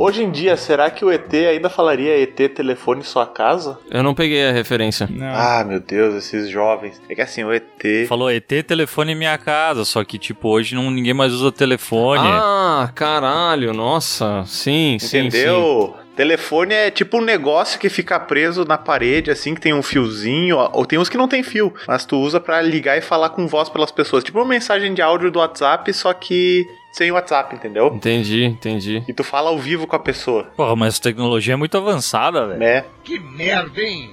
Hoje em dia, será que o ET ainda falaria ET telefone sua casa? Eu não peguei a referência. Não. Ah, meu Deus, esses jovens. É que assim, o ET. Falou ET telefone em minha casa, só que tipo hoje não, ninguém mais usa telefone. Ah, caralho, nossa. Sim, sim, sim. Entendeu? Telefone é tipo um negócio que fica preso na parede, assim, que tem um fiozinho, ou tem uns que não tem fio, mas tu usa pra ligar e falar com voz pelas pessoas. Tipo uma mensagem de áudio do WhatsApp, só que sem WhatsApp, entendeu? Entendi, entendi. E tu fala ao vivo com a pessoa, Porra, mas a tecnologia é muito avançada, velho. né? Que merda, hein?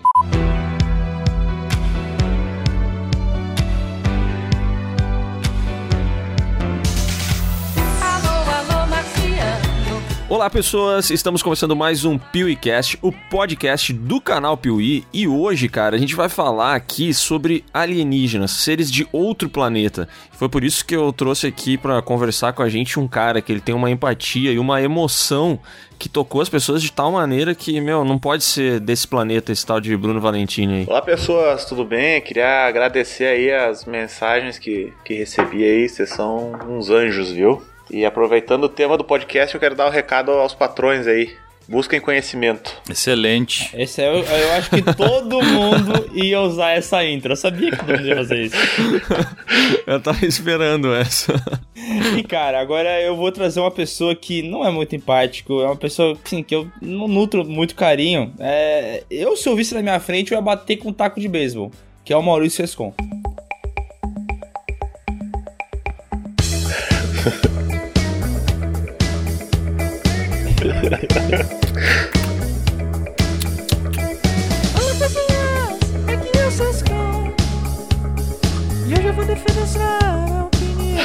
Olá, pessoas! Estamos começando mais um PeeWeeCast, o podcast do canal Piuí. E hoje, cara, a gente vai falar aqui sobre alienígenas, seres de outro planeta. Foi por isso que eu trouxe aqui pra conversar com a gente um cara que ele tem uma empatia e uma emoção que tocou as pessoas de tal maneira que, meu, não pode ser desse planeta esse tal de Bruno Valentini aí. Olá pessoas, tudo bem? Queria agradecer aí as mensagens que, que recebi aí, vocês são uns anjos, viu? E aproveitando o tema do podcast, eu quero dar o um recado aos patrões aí. Busquem conhecimento. Excelente. Esse é, eu, eu acho que todo mundo ia usar essa intro. Eu sabia que todo mundo ia fazer isso. Eu tava esperando essa. E cara, agora eu vou trazer uma pessoa que não é muito empático, é uma pessoa assim, que eu não nutro muito carinho. É, eu, se eu visse na minha frente, eu ia bater com um taco de beisebol, que é o Maurício Escon. E hoje eu vou defender sua opinião.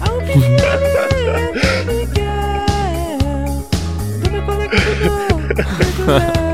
A opinião é Miguel. Do meu colega do Léo.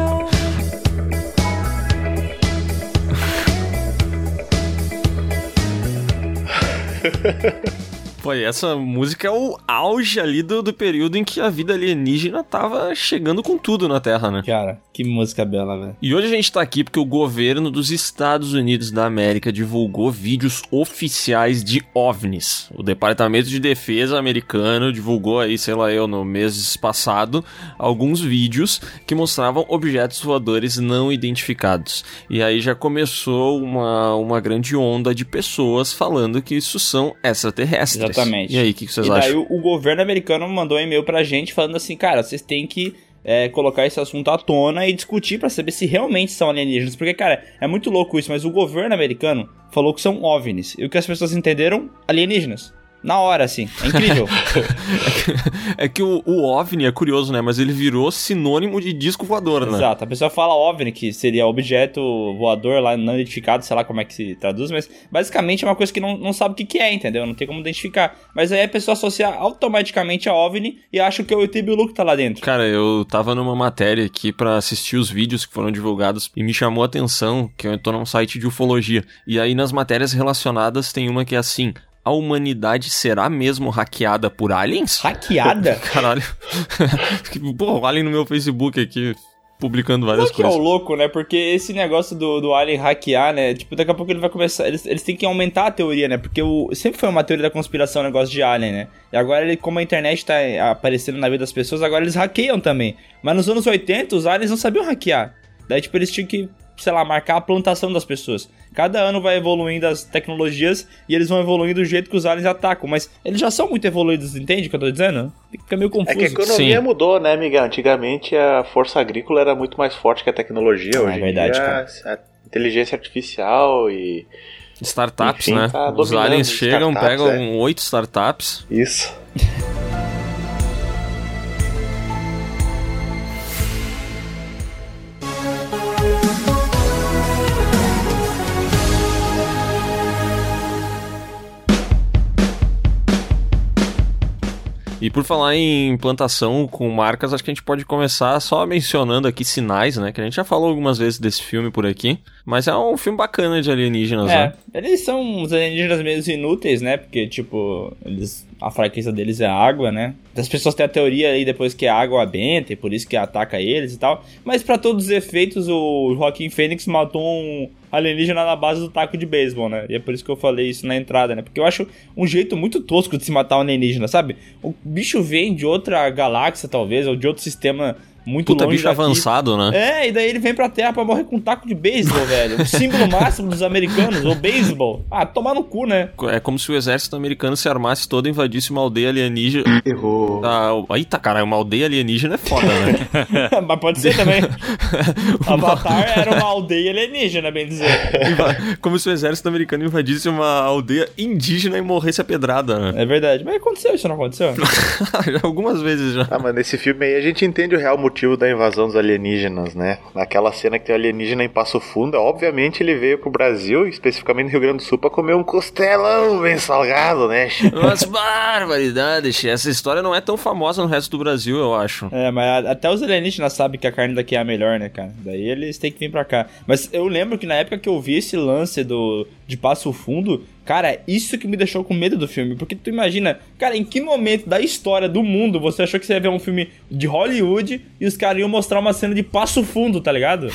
Pô, e essa música é o auge ali do, do período em que a vida alienígena tava chegando com tudo na Terra, né? Cara, que música bela, velho. E hoje a gente tá aqui porque o governo dos Estados Unidos da América divulgou vídeos oficiais de OVNIs. O Departamento de Defesa americano divulgou aí, sei lá eu, no mês passado, alguns vídeos que mostravam objetos voadores não identificados. E aí já começou uma, uma grande onda de pessoas falando que isso são extraterrestres. Exatamente. E aí, o que, que vocês e daí acham? o, o governo americano mandou um e-mail pra gente falando assim, cara, vocês têm que é, colocar esse assunto à tona e discutir pra saber se realmente são alienígenas. Porque, cara, é muito louco isso, mas o governo americano falou que são OVNIs. E o que as pessoas entenderam? Alienígenas. Na hora, assim. É incrível. É que o, o OVNI é curioso, né? Mas ele virou sinônimo de disco voador, né? Exato. A pessoa fala OVNI, que seria objeto voador lá não identificado, sei lá como é que se traduz, mas basicamente é uma coisa que não, não sabe o que, que é, entendeu? Não tem como identificar. Mas aí a pessoa associa automaticamente a OVNI e acha que é o ET Bilu que tá lá dentro. Cara, eu tava numa matéria aqui pra assistir os vídeos que foram divulgados e me chamou a atenção que eu tô num site de ufologia. E aí nas matérias relacionadas tem uma que é assim: a humanidade será mesmo hackeada por aliens? Hackeada? Caralho. Pô, o alien no meu Facebook aqui publicando várias Qual que é o coisas. louco, né? Porque esse negócio do, do Alien hackear, né? Tipo, daqui a pouco ele vai começar. Eles, eles têm que aumentar a teoria, né? Porque o, sempre foi uma teoria da conspiração o negócio de Alien, né? E agora, ele, como a internet tá aparecendo na vida das pessoas, agora eles hackeiam também. Mas nos anos 80, os aliens não sabiam hackear. Daí, tipo, eles tinham que, sei lá, marcar a plantação das pessoas. Cada ano vai evoluindo as tecnologias e eles vão evoluindo do jeito que os aliens atacam. Mas eles já são muito evoluídos, entende o que eu tô dizendo? Fica meio confuso. É que a economia Sim. mudou, né, Miguel? Antigamente a força agrícola era muito mais forte que a tecnologia. Ah, Hoje é em verdade, dia, cara. a inteligência artificial e. Startups, Enfim, né? tá Os aliens as chegam, startups, pegam oito startups. Isso. E por falar em implantação com marcas, acho que a gente pode começar só mencionando aqui sinais, né? Que a gente já falou algumas vezes desse filme por aqui. Mas é um filme bacana de alienígenas, É, né? eles são uns alienígenas meio inúteis, né? Porque, tipo, eles, a fraqueza deles é a água, né? As pessoas têm a teoria aí depois que a água benta e por isso que ataca eles e tal. Mas pra todos os efeitos, o Joaquim Fênix matou um alienígena na base do taco de beisebol, né? E é por isso que eu falei isso na entrada, né? Porque eu acho um jeito muito tosco de se matar um alienígena, sabe? O bicho vem de outra galáxia, talvez, ou de outro sistema muito Puta, longe bicho daqui. avançado, né? É, e daí ele vem pra terra pra morrer com um taco de beisebol, velho. O símbolo máximo dos americanos, o beisebol. Ah, tomar no cu, né? É como se o exército americano se armasse todo e invadisse uma aldeia alienígena. Errou. Ah, eita, caralho, uma aldeia alienígena é foda, né? Mas pode ser também. Avatar era uma aldeia alienígena, bem dizer. Como se o exército americano invadisse uma aldeia indígena e morresse a pedrada, né? É verdade. Mas aconteceu isso, não aconteceu? Algumas vezes já. Ah, mas nesse filme aí a gente entende o real motivo da invasão dos alienígenas, né? Naquela cena que tem o alienígena em Passo Fundo, obviamente ele veio pro Brasil, especificamente no Rio Grande do Sul, pra comer um costelão bem salgado, né? Mas barbaridade, essa história não é tão famosa no resto do Brasil, eu acho. É, mas até os alienígenas sabem que a carne daqui é a melhor, né, cara? Daí eles têm que vir pra cá. Mas eu lembro que na época que eu vi esse lance do de Passo Fundo, cara, isso que me deixou com medo do filme. Porque tu imagina, cara, em que momento da história do mundo você achou que você ia ver um filme de Hollywood e os caras iam mostrar uma cena de Passo Fundo, tá ligado?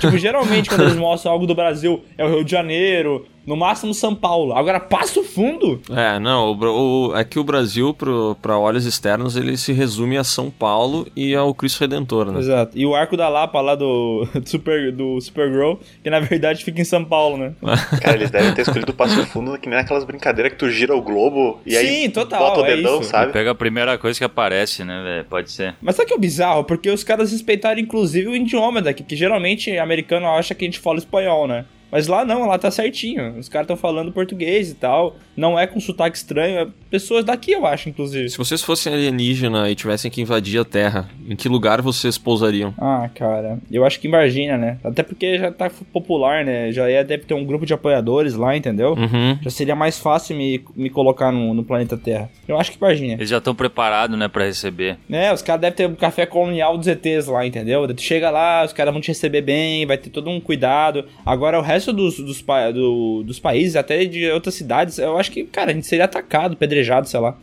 tipo, geralmente quando eles mostram algo do Brasil, é o Rio de Janeiro, no máximo São Paulo. Agora, Passo Fundo? É, não, o, o, é que o Brasil, pro, pra olhos externos, ele se resume a São Paulo e ao Cristo Redentor, né? Exato. E o Arco da Lapa lá do, do, Super, do Supergirl, que na verdade fica em São Paulo, né? Cara, eles devem ter escolhido o Passo Fundo que nem aquelas brincadeiras que tu gira o globo e aí Sim, total, bota o é dedão, isso. sabe? Pega a primeira coisa que aparece, né, velho? Pode ser. Mas sabe o que é o bizarro? Porque os caras respeitaram inclusive o idioma daqui, que geralmente americano acha que a gente fala espanhol, né? Mas lá não, lá tá certinho. Os caras estão falando português e tal. Não é com sotaque estranho. É pessoas daqui, eu acho, inclusive. Se vocês fossem alienígena e tivessem que invadir a Terra, em que lugar vocês pousariam? Ah, cara, eu acho que em Varginha, né? Até porque já tá popular, né? Já ia, deve ter um grupo de apoiadores lá, entendeu? Uhum. Já seria mais fácil me, me colocar no, no planeta Terra. Eu acho que Varginha. Eles já estão preparados, né, pra receber. É, os caras devem ter um café colonial dos ETs lá, entendeu? Tu chega lá, os caras vão te receber bem, vai ter todo um cuidado. Agora, o resto dos, dos, pa- do- dos países, até de outras cidades, eu acho que, cara, a gente seria atacado, pedrejado, sei lá.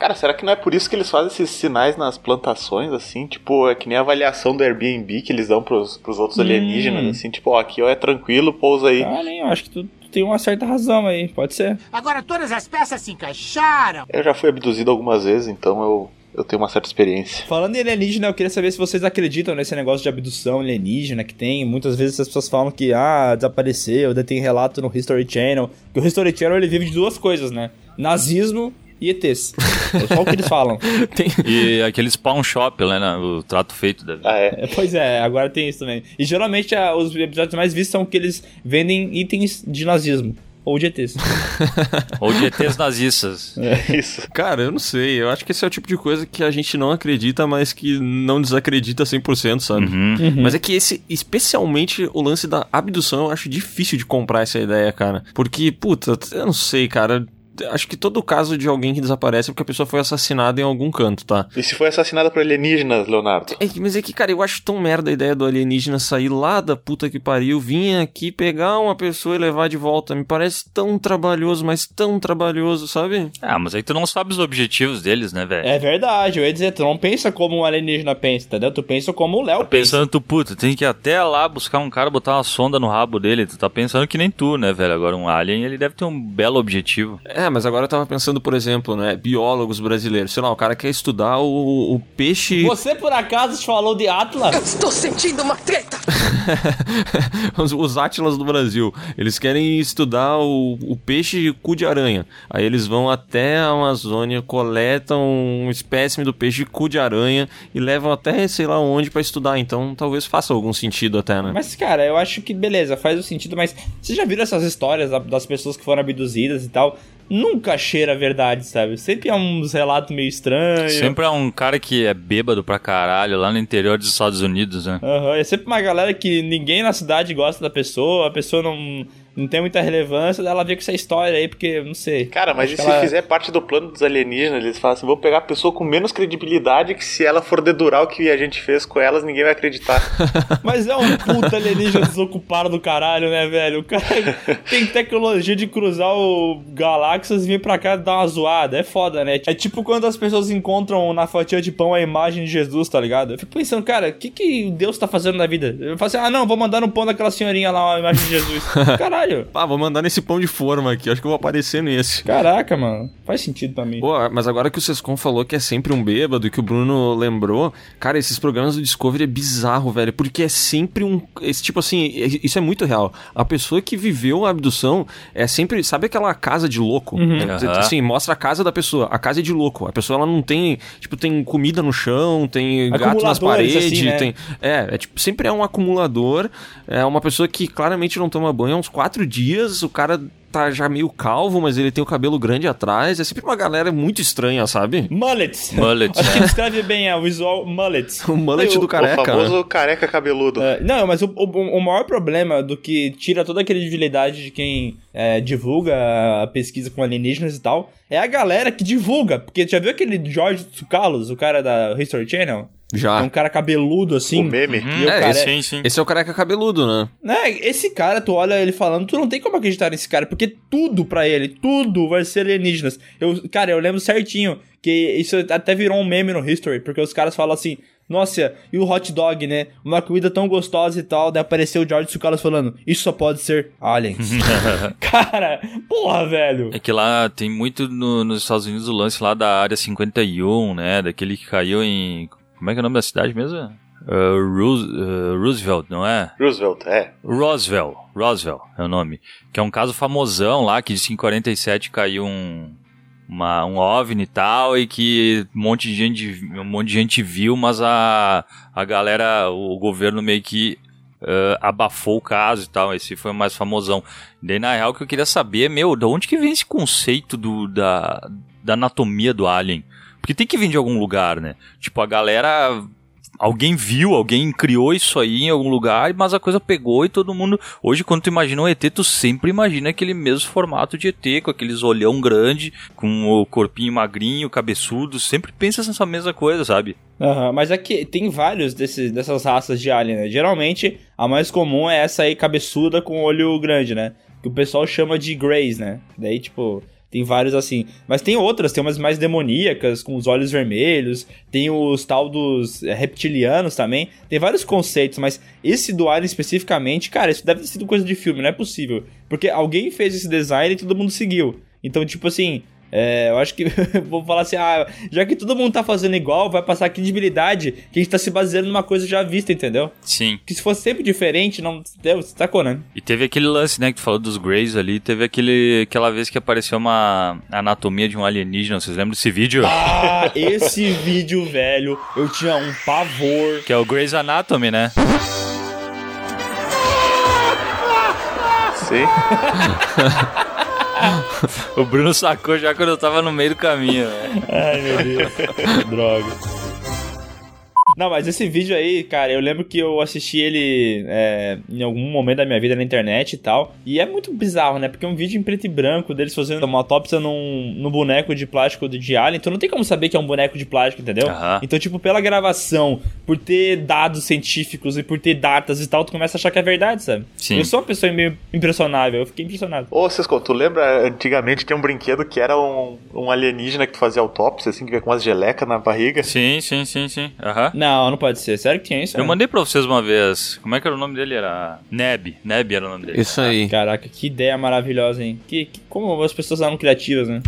Cara, será que não é por isso que eles fazem esses sinais nas plantações, assim? Tipo, é que nem a avaliação do Airbnb que eles dão pros, pros outros Hum. alienígenas, assim, tipo, ó, aqui ó, é tranquilo, pousa aí. Ah, nem, eu acho que tu, tu tem uma certa razão aí, pode ser. Agora todas as peças se encaixaram. Eu já fui abduzido algumas vezes, então eu, eu tenho uma certa experiência. Falando em alienígena, eu queria saber se vocês acreditam nesse negócio de abdução alienígena que tem. Muitas vezes as pessoas falam que, ah, desapareceu, daí tem relato no History Channel. Que o History Channel ele vive de duas coisas, né? Nazismo e ETs. É só o que eles falam. Tem... E aqueles pawn shop, né, né, o trato feito da vida. Ah, é. É, Pois é, agora tem isso também. E geralmente ah, os episódios mais vistos são que eles vendem itens de nazismo. Ou de ETs. Ou de ETs nazistas. Isso. Cara, eu não sei. Eu acho que esse é o tipo de coisa que a gente não acredita, mas que não desacredita 100%, sabe? Uhum. Mas é que esse, especialmente o lance da abdução, eu acho difícil de comprar essa ideia, cara. Porque, puta, eu não sei, cara. Acho que todo caso de alguém que desaparece é porque a pessoa foi assassinada em algum canto, tá? E se foi assassinada por alienígenas, Leonardo? É mas é que, cara, eu acho tão merda a ideia do alienígena sair lá da puta que pariu, vir aqui pegar uma pessoa e levar de volta. Me parece tão trabalhoso, mas tão trabalhoso, sabe? Ah, mas aí tu não sabe os objetivos deles, né, velho? É verdade, eu ia dizer, tu não pensa como um alienígena pensa, entendeu? Tu pensa como o Léo Tá pensa. pensando, tu, puta, tem que ir até lá buscar um cara, botar uma sonda no rabo dele. Tu tá pensando que nem tu, né, velho? Agora, um alien, ele deve ter um belo objetivo. É, mas agora eu tava pensando, por exemplo, né, biólogos brasileiros. Sei lá, o cara quer estudar o, o peixe... Você por acaso falou de Atlas? Estou sentindo uma treta. os, os Átilas do Brasil. Eles querem estudar o, o peixe cu de aranha. Aí eles vão até a Amazônia, coletam um espécime do peixe cu de aranha e levam até sei lá onde pra estudar. Então talvez faça algum sentido até, né? Mas, cara, eu acho que beleza, faz o sentido, mas vocês já viram essas histórias da- das pessoas que foram abduzidas e tal? Nunca cheira a verdade, sabe? Sempre é uns relatos meio estranhos. Sempre é um cara que é bêbado pra caralho lá no interior dos Estados Unidos, né? Aham, É sempre uma galera que ninguém na cidade gosta da pessoa, a pessoa não, não tem muita relevância, ela vê com essa história aí, porque, não sei. Cara, mas e se ela- fizer parte do plano dos alienígenas? Eles falam assim: vou pegar a pessoa com menos credibilidade que se ela for dedurar o que a gente fez com elas, ninguém vai acreditar. Mas é um puta alienígena desocupado do caralho, né, velho? O cara tem tecnologia de cruzar o galáxias e vir pra cá dar uma zoada. É foda, né? É tipo quando as pessoas encontram na fatia de pão a imagem de Jesus, tá ligado? Eu fico pensando, cara, o que, que Deus tá fazendo na vida? Eu falo assim, ah, não, vou mandar no pão daquela senhorinha lá a imagem de Jesus. Caralho. Ah, vou mandar nesse pão de forma aqui, acho que eu vou aparecer nesse. Caraca, mano. Faz sentido pra mim. Pô, mas agora que o Sescon falou que é sempre um bêbado e que o Bruno lembrou, cara, esses programas do Discovery é bizarro, velho, porque é sempre um. Esse tipo assim, é- isso é muito real. A pessoa que viveu a abdução é sempre. Sabe aquela casa de louco? É, Aham. Assim, mostra a casa da pessoa. A casa é de louco. A pessoa ela não tem. Tipo, tem comida no chão, tem gato nas Acumuladores, paredes, assim, né? tem. É, é tipo, sempre é um acumulador. É uma pessoa que claramente não toma banho há uns quatro dias. O cara tá já meio calvo, mas ele tem o cabelo grande atrás. É sempre uma galera muito estranha, sabe? Mullets. Mullets, Acho que descreve bem é, o visual mullets. O mullet Eu- do o careca. famoso né? careca cabeludo. É, não, mas o, o, o maior problema do que tira toda a credibilidade de quem é, divulga a pesquisa com alienígenas e tal é a galera que divulga. Porque já viu aquele George Tsoukalos, o cara da History Channel? É Já. um cara cabeludo assim. O meme. E o É, cara Sim, sim. Esse é o careca cabeludo, né? né, esse cara, tu olha ele falando, tu não tem como acreditar nesse cara, porque tudo pra ele, tudo vai ser alienígenas. Eu, cara, eu lembro certinho que isso até virou um meme no History, porque os caras falam assim, nossa, e o hot dog, né? Uma comida tão gostosa e tal, daí apareceu o George Tsoukalos falando, isso só pode ser aliens. cara, porra, velho. É que lá tem muito no- nos Estados Unidos o lance lá da área 51, né? Daquele que caiu em. Como é que é o nome da cidade mesmo? Uh, uh, Roosevelt, não é? Roosevelt, é. Roswell. Roswell é o nome. Que é um caso famosão lá, que disse que em 47 caiu um. Uma, um OVNI e tal, e que um monte de gente, um monte de gente viu, mas a, a galera, o governo meio que eh, abafou o caso e tal. Esse foi o mais famosão. Daí, na real, o que eu queria saber é, meu, de onde que vem esse conceito do, da, da anatomia do alien? Porque tem que vir de algum lugar, né? Tipo, a galera. Alguém viu, alguém criou isso aí em algum lugar, mas a coisa pegou e todo mundo. Hoje, quando tu imagina um ET, tu sempre imagina aquele mesmo formato de ET, com aqueles olhão grande, com o corpinho magrinho, cabeçudo. Sempre pensa nessa mesma coisa, sabe? Aham, mas é que tem vários desses, dessas raças de alien, né? Geralmente, a mais comum é essa aí cabeçuda com olho grande, né? Que o pessoal chama de Greys, né? Daí, tipo, tem vários assim. Mas tem outras, tem umas mais demoníacas, com os olhos vermelhos. Tem os tal dos é, reptilianos também. Tem vários conceitos, mas esse do alien especificamente, cara, isso deve ter sido coisa de filme, não é possível. Porque alguém fez esse design e todo mundo seguiu. Então, tipo assim, é, eu acho que vou falar assim, ah, já que todo mundo tá fazendo igual, vai passar a credibilidade que a gente tá se baseando numa coisa já vista, entendeu? Sim. Que se fosse sempre diferente, não. Deu, sacou, né? E teve aquele lance, né, que tu falou dos Greys ali, teve aquele, aquela vez que apareceu uma anatomia de um alienígena, vocês lembram desse vídeo? Ah, esse vídeo, velho, eu tinha um pavor. Que é o Grey's Anatomy, né? Sim. O Bruno sacou já quando eu tava no meio do caminho? Ai, meu Deus. Droga. Não, mas esse vídeo aí, cara, eu lembro que eu assisti ele é, em algum momento da minha vida na internet e tal. E é muito bizarro, né? Porque é um vídeo em preto e branco deles fazendo uma autópsia num, num boneco de plástico de Alien. Então não tem como saber que é um boneco de plástico, entendeu? Aham. Então, tipo, pela gravação, por ter dados científicos e por ter datas e tal, tu começa a achar que é verdade, sabe? Sim. Eu sou uma pessoa meio impressionável, eu fiquei impressionado. Ô, Cisco, tu lembra antigamente tinha um brinquedo que era um, um alienígena que tu fazia autópsia, assim, que vinha com umas gelecas na barriga? Sim, sim, sim, sim. Aham. Não, não pode ser. Sério que tinha isso? Eu né? mandei pra vocês uma vez. Como é que era o nome dele? Era Neb. Neb era o nome dele. Isso aí. Caraca, que ideia maravilhosa, hein? Que, que- como as pessoas eram criativas, né?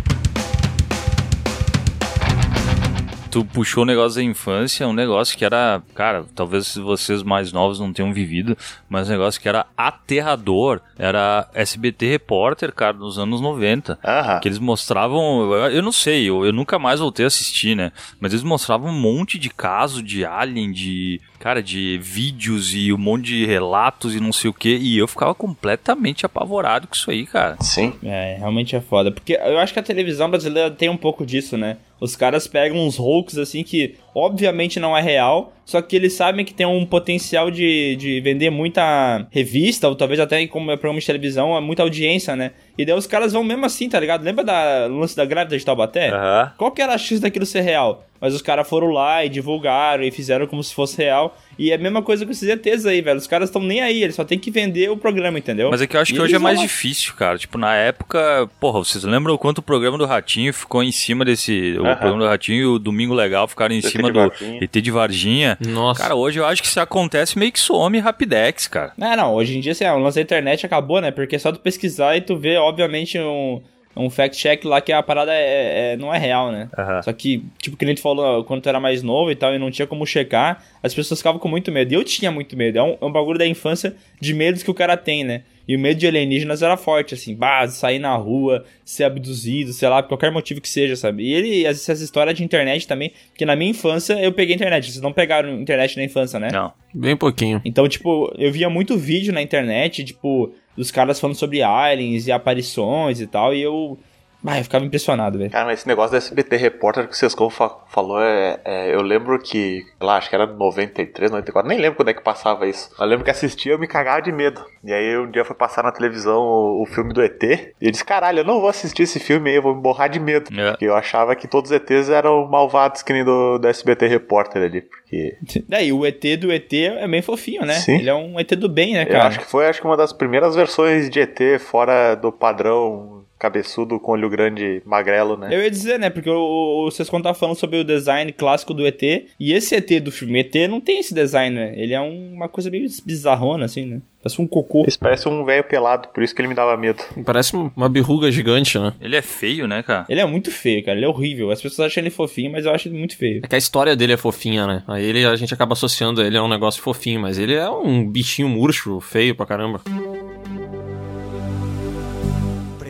Tu puxou o negócio da infância, um negócio que era, cara, talvez vocês mais novos não tenham vivido, mas um negócio que era aterrador. Era SBT Repórter, cara, nos anos 90. Aham. Que eles mostravam, eu, eu não sei, eu, eu nunca mais voltei a assistir, né? Mas eles mostravam um monte de caso de alien, de, cara, de vídeos e um monte de relatos e não sei o que. E eu ficava completamente apavorado com isso aí, cara. Sim. É, realmente é foda. Porque eu acho que a televisão brasileira tem um pouco disso, né? Os caras pegam uns hoax assim que obviamente não é real, só que eles sabem que tem um potencial de, de vender muita revista, ou talvez até como é programa de televisão, é muita audiência, né? E daí os caras vão mesmo assim, tá ligado? Lembra da lance da grávida de Taubaté? Aham. Qual que era a chance daquilo ser real? Mas os caras foram lá e divulgaram e fizeram como se fosse real. E é a mesma coisa com esses ETs aí, velho. Os caras estão nem aí, eles só tem que vender o programa, entendeu? Mas é que eu acho E que hoje é mais lá- difícil, cara. Tipo, na época, porra, vocês lembram o quanto o programa do Ratinho ficou em cima desse. O programa do Ratinho e o Domingo Legal ficaram em ET cima do. ET de Varginha. Nossa. Cara, hoje eu acho que se acontece meio que some Rapidex, cara. É, não, hoje em dia, assim, o lance da internet acabou, né? Porque é só tu pesquisar e tu vê, obviamente, um, um fact-check lá que a parada é, é- não é real, né? Aham. Só que, tipo, que nem tu falou, quando tu era mais novo e tal, e não tinha como checar, as pessoas ficavam com muito medo. E eu tinha muito medo. É um, é um bagulho da infância de medos que o cara tem, né? E o medo de alienígenas era forte, assim, bah, sair na rua, ser abduzido, sei lá, por qualquer motivo que seja, sabe? E ele, essa essa história de internet também, porque na minha infância eu peguei internet, vocês não pegaram internet na infância, né? Não. Bem pouquinho. Então, tipo, eu via muito vídeo na internet, tipo, dos caras falando sobre aliens e aparições e tal, e eu. Ah, eu ficava impressionado, velho. Cara, mas esse negócio do SBT Repórter que o Sescon fa falou, é, é- eu lembro que, sei lá, acho que era 93, 94, nem lembro quando é que passava isso. Eu lembro que assistia eu me cagava de medo. E aí um dia foi passar na televisão o, o filme do ET, e eu disse, caralho, eu não vou assistir esse filme aí, eu vou me borrar de medo. É. Porque eu achava que todos os ETs eram malvados que nem do, do SBT Repórter ali, porque... Daí, o ET do ET é bem fofinho, né? Sim. Ele é um ET do bem, né, Eu cara? acho que foi acho que uma das primeiras versões de ET fora do padrão cabeçudo com olho grande magrelo, né? Eu ia dizer, né? Porque o, o Sescon tá falando sobre o design clássico do ET. E esse ET do filme ET não tem esse design, né? Ele é um- uma coisa meio bizarrona, assim, né? Parece um cocô. Esse parece um velho pelado, por isso que ele me dava medo. Parece uma berruga gigante, né? Ele é feio, né, cara? Ele é muito feio, cara. Ele é horrível. As pessoas acham ele fofinho, mas eu acho ele muito feio. É que a história dele é fofinha, né? Aí ele, a gente acaba associando ele a um negócio fofinho, mas ele é um bichinho murcho, feio pra caramba.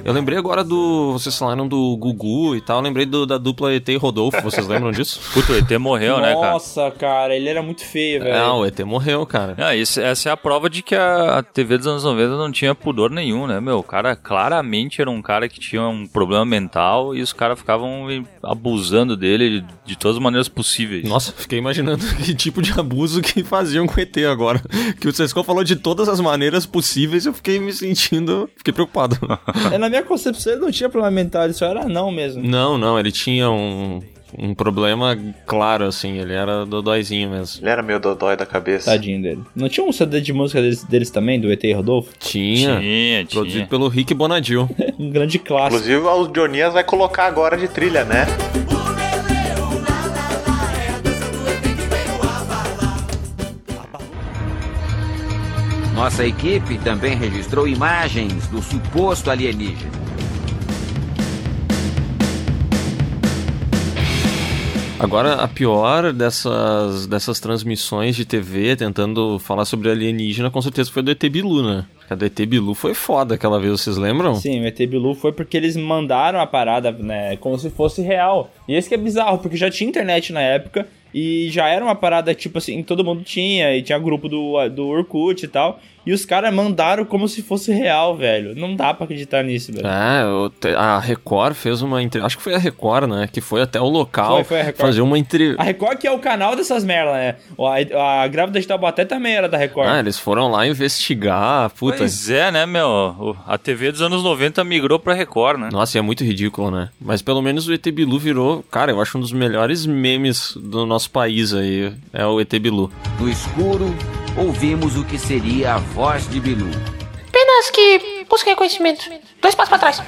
Eu lembrei agora do. Vocês falaram do Gugu e tal. Eu lembrei do- da dupla ET e Rodolfo. Vocês lembram disso? Puta, o ET morreu, né, cara? Nossa, cara. ele era muito feio, velho. Não, o ET morreu, cara. Ah, isso- essa é a prova de que a, a TV dos anos 90 não tinha pudor nenhum, né, meu? O cara claramente era um cara que tinha um problema mental e os caras ficavam abusando dele de, de todas as maneiras possíveis. Nossa, fiquei imaginando que tipo de abuso que faziam com o ET agora. Que o Sescon falou de todas as maneiras possíveis eu fiquei me sentindo. Fiquei preocupado. É, na minha concepção ele não tinha problema mental, ele só era não mesmo. Não, não, ele tinha um. Um problema claro, assim, ele era dodóizinho mesmo. Ele era meio dodói da cabeça. Tadinho dele. Não tinha um CD de música deles, deles também, do ET e Rodolfo? Tinha. Tinha, Produzido tinha. pelo Rick Bonadil. Um grande clássico. Inclusive, o Dionias vai colocar agora de trilha, né? Nossa equipe também registrou imagens do suposto alienígena. Agora, a pior dessas, dessas transmissões de TV tentando falar sobre alienígena, com certeza foi do ET Bilu, né? A do ET Bilu foi foda aquela vez, vocês lembram? Sim, o ET Bilu foi porque eles mandaram a parada, né, como se fosse real. E esse que é bizarro, porque já tinha internet na época e já era uma parada, tipo assim, todo mundo tinha, e tinha grupo do, do Orkut e tal. E os caras mandaram como se fosse real, velho. Não dá pra acreditar nisso, velho. É, a Record fez uma entrevista. Acho que foi a Record, né? Que foi até o local Foi, foi a Record. fazer uma entrevista. A Record que é o canal dessas merdas, né? A, a Grávida de Taubaté também era da Record. Ah, eles foram lá investigar. Puta. Pois é, né, meu? A TV dos anos 90 migrou pra Record, né? Nossa, e é muito ridículo, né? Mas pelo menos o ET Bilu virou, cara, eu acho um dos melhores memes do nosso país aí. É o ET Bilu. No escuro, ouvimos o que seria a voz de Bilu. Apenas que busquem conhecimento. Dois passos pra trás.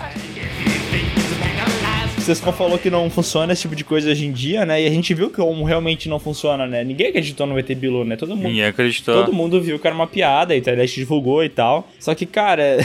Vocês falou que não funciona esse tipo de coisa hoje em dia, né? E a gente viu que como realmente não funciona, né? Ninguém acreditou no ET Bilu, né? Todo mundo. Ninguém acreditou. Todo mundo viu que era uma piada, a internet divulgou e tal. Só que, cara,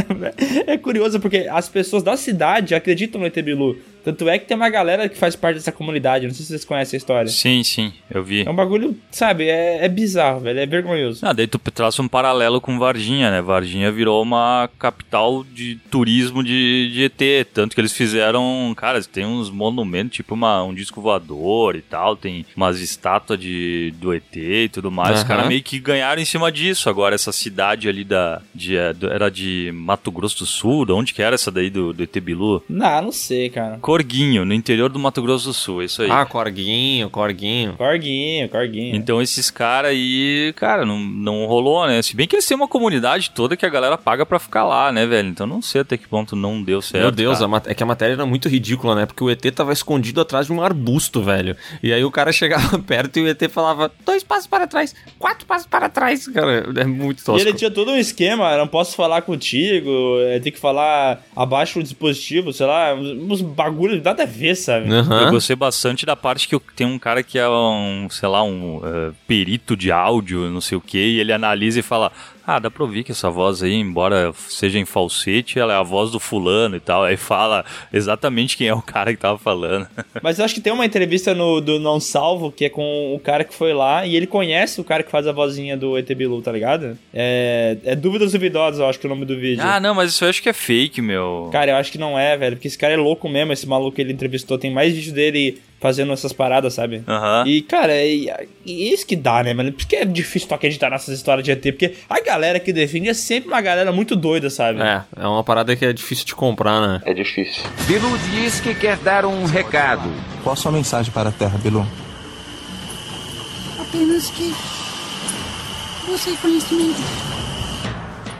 é curioso porque as pessoas da cidade acreditam no ET Bilu. Tanto é que tem uma galera que faz parte dessa comunidade. Não sei se vocês conhecem a história. Sim, sim, eu vi. É um bagulho, sabe? É, é bizarro, velho. É vergonhoso. Ah, daí tu traça um paralelo com Varginha, né? Varginha virou uma capital de turismo de, de ET. Tanto que eles fizeram, cara, tem uns monumentos, tipo uma, um disco voador e tal. Tem umas estátuas de, do ET e tudo mais. Os Aham. caras meio que ganharam em cima disso. Agora, essa cidade ali da. De, é, era de Mato Grosso do Sul? De onde que era essa daí do, do ET Bilu? Não, não sei, cara. Corguinho, no interior do Mato Grosso do Sul, é isso aí. Ah, Corguinho, Corguinho. Corguinho, corguinho. Então esses caras aí, cara, não, não rolou, né? Se bem que eles têm uma comunidade toda que a galera paga pra ficar lá, né, velho? Então não sei até que ponto não deu certo. Meu Deus, é que a matéria era muito ridícula, né? Porque o ET tava escondido atrás de um arbusto, velho. E aí o cara chegava perto e o ET falava dois passos para trás, quatro passos para trás. Cara, é muito E tosco. ele tinha todo um esquema, não posso falar contigo, é, tem que falar abaixo do dispositivo, sei lá, uns bagulhos nada a ver, sabe? Aham. Eu gostei bastante da parte que tem um cara que é um, sei lá, um eh, perito de áudio, não sei o que, e ele analisa e fala: Ah, dá pra ouvir que essa voz aí, embora seja em falsete, ela é a voz do fulano e tal. Aí fala exatamente quem é o cara que tava falando. Mas eu acho que tem uma entrevista no, do Não Salvo, que é com o cara que foi lá, e ele conhece o cara que faz a vozinha do ET Bilu, tá ligado? É, é Dúvidas Duvidosas, eu acho que é o nome do vídeo. ah, não, mas isso eu acho que é fake, meu. Cara, eu acho que não é, velho, porque esse cara é louco mesmo, esse maluco que ele entrevistou, tem mais vídeo dele fazendo essas paradas, sabe? Aham. E, cara, é, é isso que dá, né, mano? Por que é difícil tu acreditar nessas histórias de ET, porque a galera que defende é sempre uma galera muito doida, sabe? É, é uma parada que é difícil de comprar, né? É difícil. Bilu diz que quer dar um recado. Qual a sua mensagem para a Terra, Bilu? Apenas que. Você conhecimento.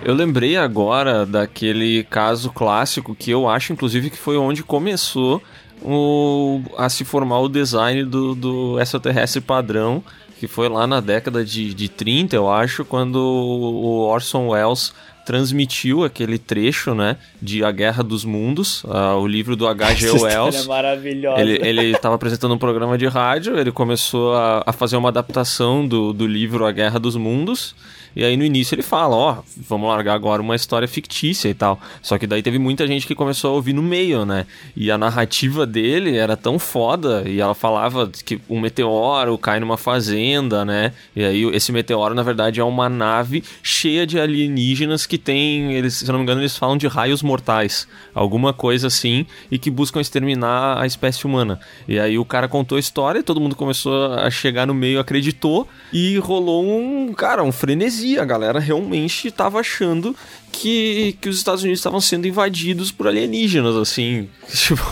Eu lembrei agora daquele caso clássico que eu acho, inclusive, que foi onde começou o, a se formar o design do, do extraterrestre padrão, que foi lá na década de, de 30, eu acho, quando o Orson Welles transmitiu aquele trecho, né, de A Guerra dos Mundos, ah, o livro do H.G. Wells. é maravilhosa. Ele, ele estava apresentando um programa de rádio, ele começou a, a fazer uma adaptação do, do livro A Guerra dos Mundos. E aí no início ele fala, ó, vamos largar agora uma história fictícia e tal. Só que daí teve muita gente que começou a ouvir no meio, né? E a narrativa dele era tão foda, e ela falava que um meteoro cai numa fazenda, né? E aí esse meteoro, na verdade, é uma nave cheia de alienígenas que tem, eles, se eu não me engano, eles falam de raios mortais. Alguma coisa assim, e que buscam exterminar a espécie humana. E aí o cara contou a história, todo mundo começou a chegar no meio, acreditou, e rolou um, cara, um frenesi. A galera realmente tava achando que, que os Estados Unidos estavam sendo invadidos por alienígenas, assim. Tipo.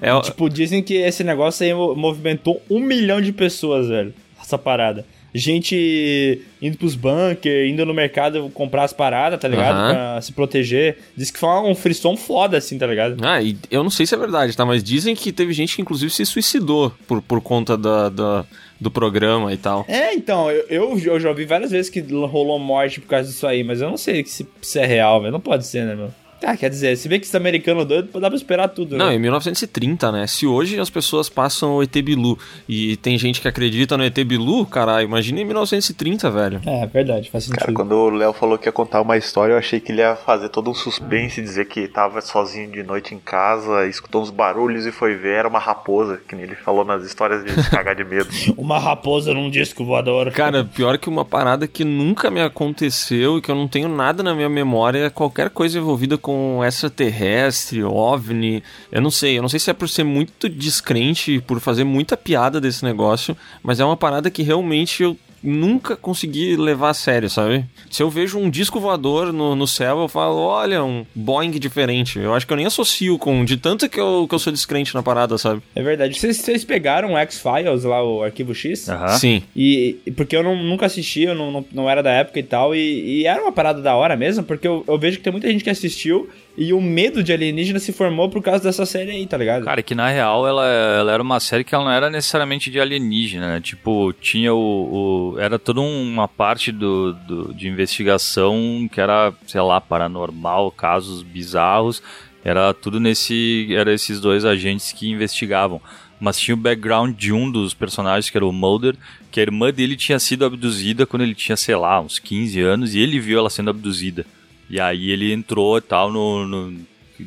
é, Tipo, dizem que esse negócio aí mo- movimentou um milhão de pessoas, velho. Essa parada. Gente indo pros bunkers, indo no mercado comprar as paradas, tá ligado? Aham. Pra se proteger. Diz que foi um frisson foda, assim, tá ligado? Ah, e eu não sei se é verdade, tá? Mas dizem que teve gente que inclusive se suicidou por, por conta da, da- do programa e tal. É, então, eu, eu, eu já ouvi várias vezes que rolou morte por causa disso aí, mas eu não sei se, se é real, velho. Não pode ser, né, meu? Ah, quer dizer, se bem que esse americano doido, dá pra esperar tudo, Não, né? em 1930, né? Se hoje as pessoas passam o ET Bilu e tem gente que acredita no ET Bilu, caralho, imagina em 1930, velho. É, verdade, faz sentido. Cara, quando o Léo falou que ia contar uma história, eu achei que ele ia fazer todo um suspense, dizer que tava sozinho de noite em casa, escutou uns barulhos e foi ver, era uma raposa, que nem ele falou nas histórias de se cagar de medo. Uma raposa num disco voador. Cara, pior que uma parada que nunca me aconteceu e que eu não tenho nada na minha memória é qualquer coisa envolvida com extraterrestre, OVNI. Eu não sei, eu não sei se é por ser muito descrente, por fazer muita piada desse negócio, mas é uma parada que realmente eu nunca consegui levar a sério, sabe? Se eu vejo um disco voador no, no céu, eu falo, olha, um Boeing diferente. Eu acho que eu nem associo com, de tanto que eu, que eu sou descrente na parada, sabe? É verdade. Vocês, vocês pegaram o X-Files lá, o Arquivo X? Aham. Sim. E e- porque eu não- nunca assisti, eu não, não, não era da época e tal, e, e era uma parada da hora mesmo, porque eu, eu vejo que tem muita gente que assistiu e o medo de alienígena se formou por causa dessa série aí, tá ligado? Cara, que na real ela, ela era uma série que ela não era necessariamente de alienígena, né? Tipo, tinha o. o- era toda uma parte do, do- de investigação que era, sei lá, paranormal, casos bizarros. Era tudo nesse. Era esses dois agentes que investigavam. Mas tinha o background de um dos personagens, que era o Mulder, que a irmã dele tinha sido abduzida quando ele tinha, sei lá, uns 15 anos, e ele viu ela sendo abduzida. E aí ele entrou e tal no, no-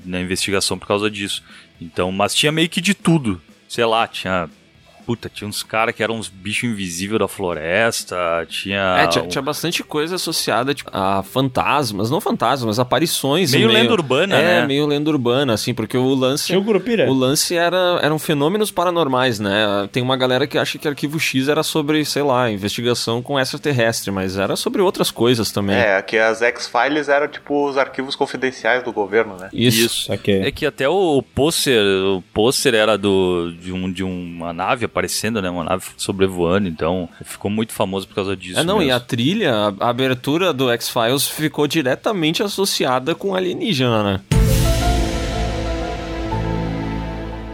na investigação por causa disso. Então, mas tinha meio que de tudo. Sei lá, tinha Puta, tinha uns caras que eram uns bichos invisíveis da floresta, tinha... É, tinha, tinha bastante coisa associada tipo, a fantasmas, não fantasmas, aparições. Meio lenda urbana, é, né? meio lenda urbana, assim, porque o lance... Tinha o Curupira. O lance era, eram fenômenos paranormais, né? Tem uma galera que acha que Arquivo X era sobre, sei lá, investigação com extraterrestre, mas era sobre outras coisas também. É, que as X-Files eram tipo os arquivos confidenciais do governo, né? Isso. Saquei. É que até o pôster, o pôster era do, de, um, de uma nave aparecendo, né? Uma nave sobrevoando, então ficou muito famoso por causa disso. É, não, e mesmo. a trilha, a a abertura do X-Files ficou diretamente associada com alienígena, né?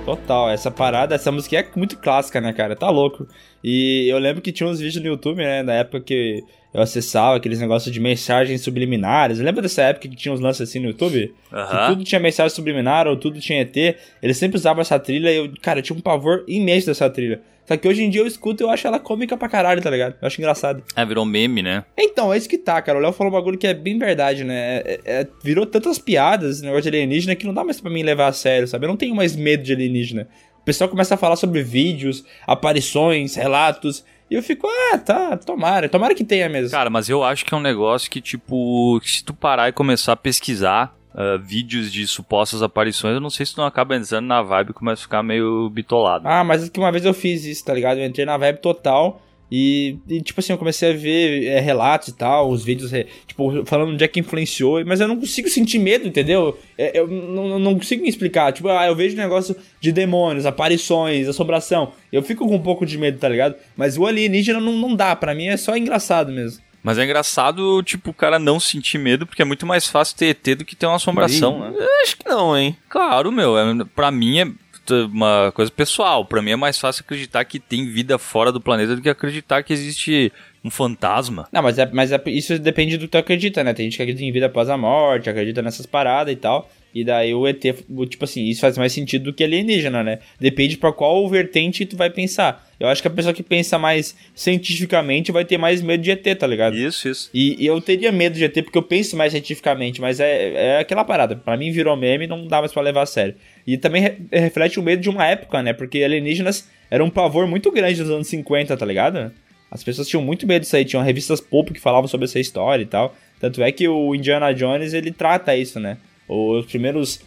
Total, essa parada, essa música é muito clássica, né, cara? Tá louco. E eu lembro que tinha uns vídeos no YouTube, né, na época que eu acessava aqueles negócios de mensagens subliminares. Lembra dessa época que tinha uns lances assim no YouTube? Que Aham. tudo tinha mensagem subliminar ou tudo tinha ET. Eles sempre usavam essa trilha e eu, cara, eu tinha um pavor imenso dessa trilha. Só que hoje em dia eu escuto e eu acho ela cômica pra caralho, tá ligado? Eu acho engraçado. É, virou meme, né? Então, é isso que tá, cara. O Léo falou um bagulho que é bem verdade, né? É- é- virou tantas piadas esse negócio de alienígena que não dá mais pra mim levar a sério, sabe? Eu não tenho mais medo de alienígena. O pessoal começa a falar sobre vídeos, aparições, relatos. E eu fico, ah, tá, tomara. Tomara que tenha mesmo. Cara, mas eu acho que é um negócio que, tipo, se tu parar e começar a pesquisar ah, vídeos de supostas aparições, eu não sei se tu não acaba entrando na vibe e começa a ficar meio bitolado. Ah, mas é que uma vez eu fiz isso, tá ligado? Eu entrei na vibe total e, e, tipo assim, eu comecei a ver é, relatos e tal, os vídeos, é, tipo, falando onde é que influenciou, mas eu não consigo sentir medo, entendeu? É, eu não, não consigo me explicar. Tipo, ah, eu vejo negócio de demônios, aparições, assombração. Eu fico com um pouco de medo, tá ligado? Mas o alienígena não, não dá, pra mim é só engraçado mesmo. Mas é engraçado, tipo, o cara não sentir medo, porque é muito mais fácil ter ET do que ter uma assombração, né? Acho que não, hein? Claro, meu, é, pra mim é uma coisa pessoal. Pra mim é mais fácil acreditar que tem vida fora do planeta do que acreditar que existe um fantasma. Não, mas, é, mas é- isso depende do que tu acredita, né? Tem gente que acredita em vida após a morte, acredita nessas paradas e tal. E daí o ET, tipo assim, isso faz mais sentido do que alienígena, né? Depende pra qual vertente tu vai pensar. Eu acho que a pessoa que pensa mais cientificamente vai ter mais medo de ET, tá ligado? Isso, isso. E, e eu teria medo de ET porque eu penso mais cientificamente, mas é, é aquela parada. Pra mim virou meme e não dá mais pra levar a sério. E também re- reflete o medo de uma época, né? Porque alienígenas era um pavor muito grande nos anos 50, tá ligado? As pessoas tinham muito medo disso aí, tinham revistas pulp que falavam sobre essa história e tal. Tanto é que o Indiana Jones, ele trata isso, né? Os primeiros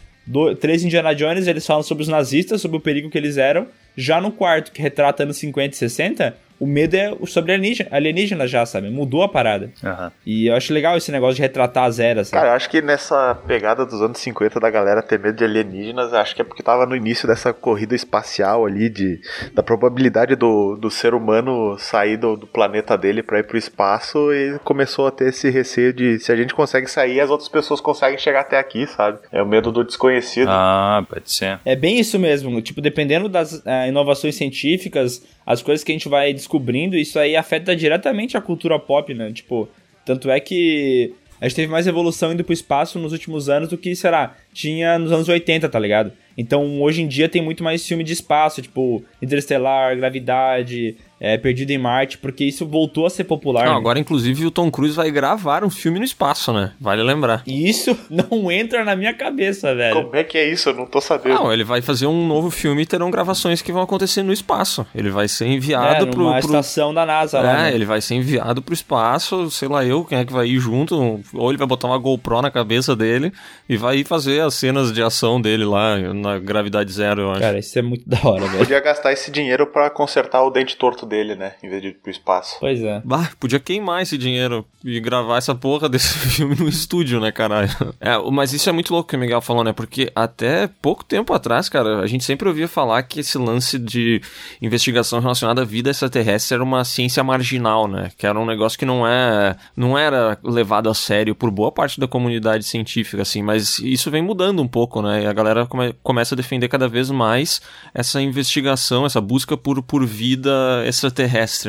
três Indiana Jones, eles falam sobre os nazistas, sobre o perigo que eles eram. Já no quarto, que retrata anos 50 e 60, o medo é sobre alienígena, alienígena já, sabe? Mudou a parada. Aham. E eu acho legal esse negócio de retratar as eras, sabe? Cara, eu acho que nessa pegada dos anos 50 da galera ter medo de alienígenas, acho que é porque tava no início dessa corrida espacial ali, de, da probabilidade do, do ser humano sair do, do planeta dele pra ir pro espaço e começou a ter esse receio de se a gente consegue sair, as outras pessoas conseguem chegar até aqui, sabe? É o medo do desconhecido. Ah, pode ser. É bem isso mesmo. Tipo, dependendo das eh, inovações científicas, as coisas que a gente vai descobrindo, isso aí afeta diretamente a cultura pop, né? Tipo, tanto é que a gente teve mais evolução indo pro espaço nos últimos anos do que, será, tinha nos anos 80, tá ligado? Então, hoje em dia tem muito mais filme de espaço, tipo, Interestelar, Gravidade, é, Perdido em Marte, porque isso voltou a ser popular. Não, né? agora, inclusive, o Tom Cruise vai gravar um filme no espaço, né? Vale lembrar. E isso não entra na minha cabeça, velho. Como é que é isso? Eu não tô sabendo. Não, ele vai fazer um novo filme e terão gravações que vão acontecer no espaço. Ele vai ser enviado É, pro. numa pro- estação da NASA lá. É, né? ele vai ser enviado pro espaço, sei lá eu, quem é que vai ir junto, ou ele vai botar uma GoPro na cabeça dele e vai ir fazer as cenas de ação dele lá na gravidade zero, eu acho. Cara, isso é muito da hora, velho. Podia gastar esse dinheiro pra consertar o dente torto dele, né? Em vez de ir pro espaço. Pois é. Bah, podia queimar esse dinheiro e gravar essa porra desse filme no estúdio, né, caralho? É, mas isso é muito louco que o Miguel falou, né? Porque até pouco tempo atrás, cara, a gente sempre ouvia falar que esse lance de investigação relacionada à vida extraterrestre era uma ciência marginal, né? Que era um negócio que não é não era levado a sério por boa parte da comunidade científica, assim, mas isso vem mudando um pouco, né? E a galera come- começa a defender cada vez mais essa investigação, essa busca por, por vida extraterrestre,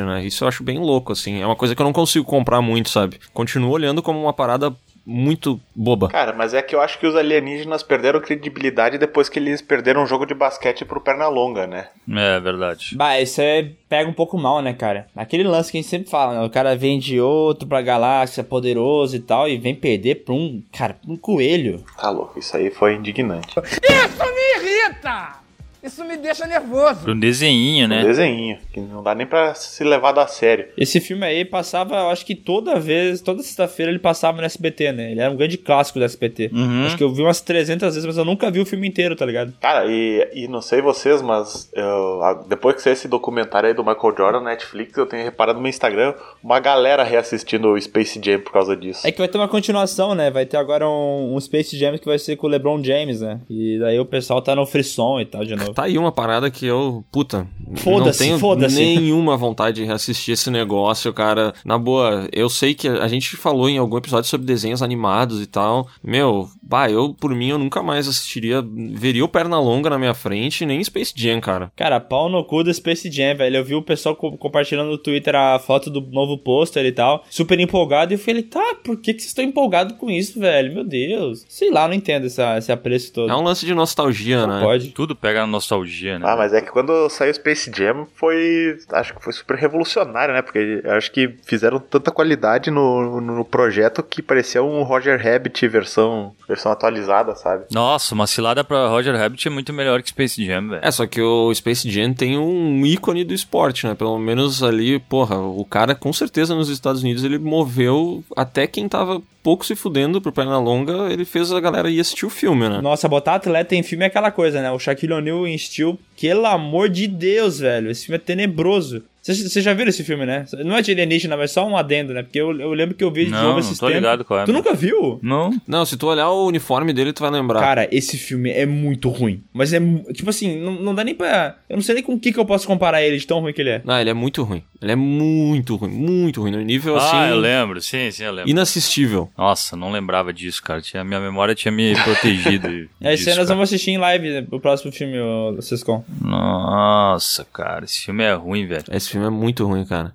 né? Isso eu acho bem louco, assim. É uma coisa que eu não consigo comprar muito, sabe? Continuo olhando como uma parada muito boba. Cara, mas é que eu acho que os alienígenas perderam credibilidade depois que eles perderam um jogo de basquete pro Pernalonga, né? É verdade. Bah, isso é, pega um pouco mal, né, cara? Aquele lance que a gente sempre fala, né? O cara vem de outro pra galáxia, poderoso e tal, e vem perder pra um, cara, pra um coelho. Tá louco, isso aí foi indignante. Isso me irrita! Isso me deixa nervoso. Um desenhinho, Um né? desenho, que não dá nem pra se levar da sério. Esse filme aí passava, eu acho que toda vez, toda sexta-feira ele passava no SBT, né? Ele era um grande clássico do SBT. Uhum. Acho que eu vi umas 300 vezes, mas eu nunca vi o filme inteiro, tá ligado? Cara, e, e não sei vocês, mas eu- depois que saiu esse documentário aí do Michael Jordan na Netflix, eu tenho reparado no meu Instagram uma galera reassistindo o Space Jam por causa disso. É que vai ter uma continuação, né? Vai ter agora um, um Space Jam que vai ser com o LeBron James, né? E daí o pessoal tá no frisson e tal de novo. Tá aí uma parada que eu, puta, não Foda-se, tenho foda-se. nenhuma vontade de reassistir esse negócio, cara. Na boa, eu sei que a gente falou em algum episódio sobre desenhos animados e tal. Meu, bah, eu, por mim, eu nunca mais assistiria, veria o Pernalonga na minha frente, nem Space Jam, cara. Cara, pau no cu do Space Jam, velho. Eu vi o pessoal co- compartilhando no Twitter a foto do novo pôster e tal, super empolgado. E eu falei, tá, por que, que vocês estão empolgados com isso, velho? Meu Deus. Sei lá, não entendo essa, esse apreço todo. É um lance de nostalgia, Não né? pode. Tudo pega na nostalgia, né? Ah, mas é que quando saiu Space Jam foi. Acho que foi super revolucionário, né? Porque acho que fizeram tanta qualidade no, no projeto que parecia um Roger Rabbit versão, versão atualizada, sabe? Nossa, uma cilada pra Roger Rabbit é muito melhor que Space Jam, velho. É, só que o Space Jam tem um ícone do esporte, né? Pelo menos ali, porra, o cara com certeza nos Estados Unidos ele moveu até quem tava pouco se fudendo pro Pernalonga, ele fez a galera ir assistir o filme, né? Nossa, botar atleta em filme é aquela coisa, né? O Shaquille O'Neal Steel, pelo amor de Deus, velho. Esse filme é tenebroso. Vocês já viram esse filme, né? Não é de alienígena, mas só um adendo, né? Porque eu, eu lembro que eu vi de Não, novo tô tempos. ligado qual é, Tu mano. nunca viu? Não? Não, se tu olhar o uniforme dele, tu vai lembrar. Cara, esse filme é muito ruim. Mas é, tipo assim, não, não dá nem pra... Eu não sei nem com o que, que eu posso comparar ele de tão ruim que ele é. Não, ele é muito ruim. Ele é muito ruim, muito ruim. No nível assim. Ah, eu lembro, sim, sim, eu lembro. Inassistível. Nossa, não lembrava disso, cara. Tinha, minha memória tinha me protegido. É, esse aí nós vamos assistir em live né, o próximo filme, o Sescon. Nossa, cara, esse filme é ruim, velho. Esse filme é muito ruim, cara.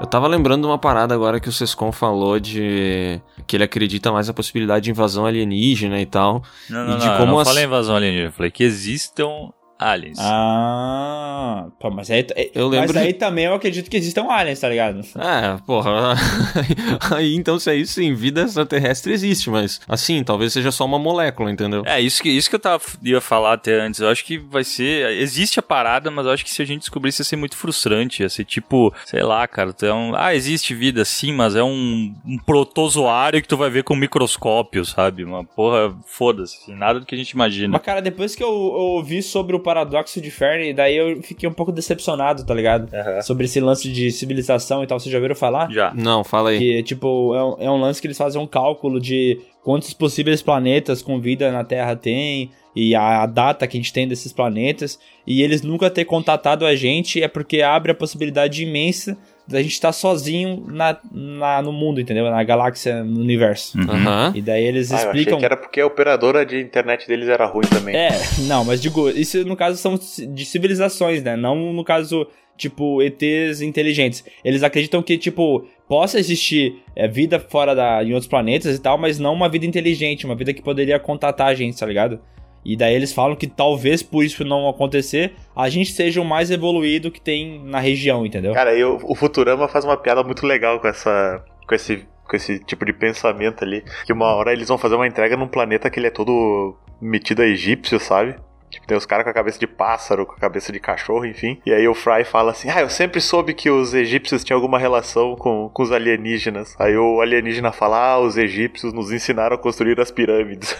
Eu tava lembrando de uma parada agora que o Sescon falou de que ele acredita mais na possibilidade de invasão alienígena e tal. Não, E não, de não, como não as- falei invasão alienígena, eu falei que existam aliens. Ah, pô, mas aí, Eu lembro mas aí de- também eu acredito que existam aliens, tá ligado? É, porra. Aí então, se é isso, sim, vida extraterrestre existe, mas assim, talvez seja só uma molécula, entendeu? É, isso que, isso que eu tava, ia falar até antes. Eu acho que vai ser. Existe a parada, mas eu acho que se a gente descobrisse ia ser muito frustrante. Ia ser tipo, sei lá, cara. Tu é um, ah, existe vida sim, mas é um, um protozoário que tu vai ver com microscópio, sabe? Uma porra, foda-se. Nada do que a gente imagina. Mas, cara, depois que eu, eu ouvi sobre o paradoxo de Fermi, daí eu fiquei um pouco decepcionado, tá ligado? Sobre esse lance de civilização e tal. Vocês já ouviram falar? Já. Não, fala aí. Que, tipo, é um, é um lance que eles fazem um cálculo de quantos possíveis planetas com vida na Terra tem e a, a data que a gente tem desses planetas. E eles nunca ter contatado a gente é porque abre a possibilidade imensa da gente estar sozinho na, na- no mundo, entendeu? Na galáxia, no universo. Aham. E daí eles Ah, eu achei explicam. que era porque a operadora de internet deles era ruim também. É, não, mas digo, isso no caso são de civilizações, né? Não no caso, tipo, ETs inteligentes. Eles acreditam que, tipo, possa existir é, vida fora da, em outros planetas e tal, mas não uma vida inteligente, uma vida que poderia contatar a gente, tá ligado? E daí eles falam que talvez por isso não acontecer, a gente seja o mais evoluído que tem na região, entendeu? Cara, e o, o Futurama faz uma piada muito legal com essa. com esse. com esse tipo de pensamento ali. Que uma hora eles vão fazer uma entrega num planeta que ele é todo metido a egípcio, sabe? Tem os caras com a cabeça de pássaro, com a cabeça de cachorro, enfim. E aí o Fry fala assim: Ah, eu sempre soube que os egípcios tinham alguma relação com, com os alienígenas. Aí o alienígena fala: Ah, os egípcios nos ensinaram a construir as pirâmides.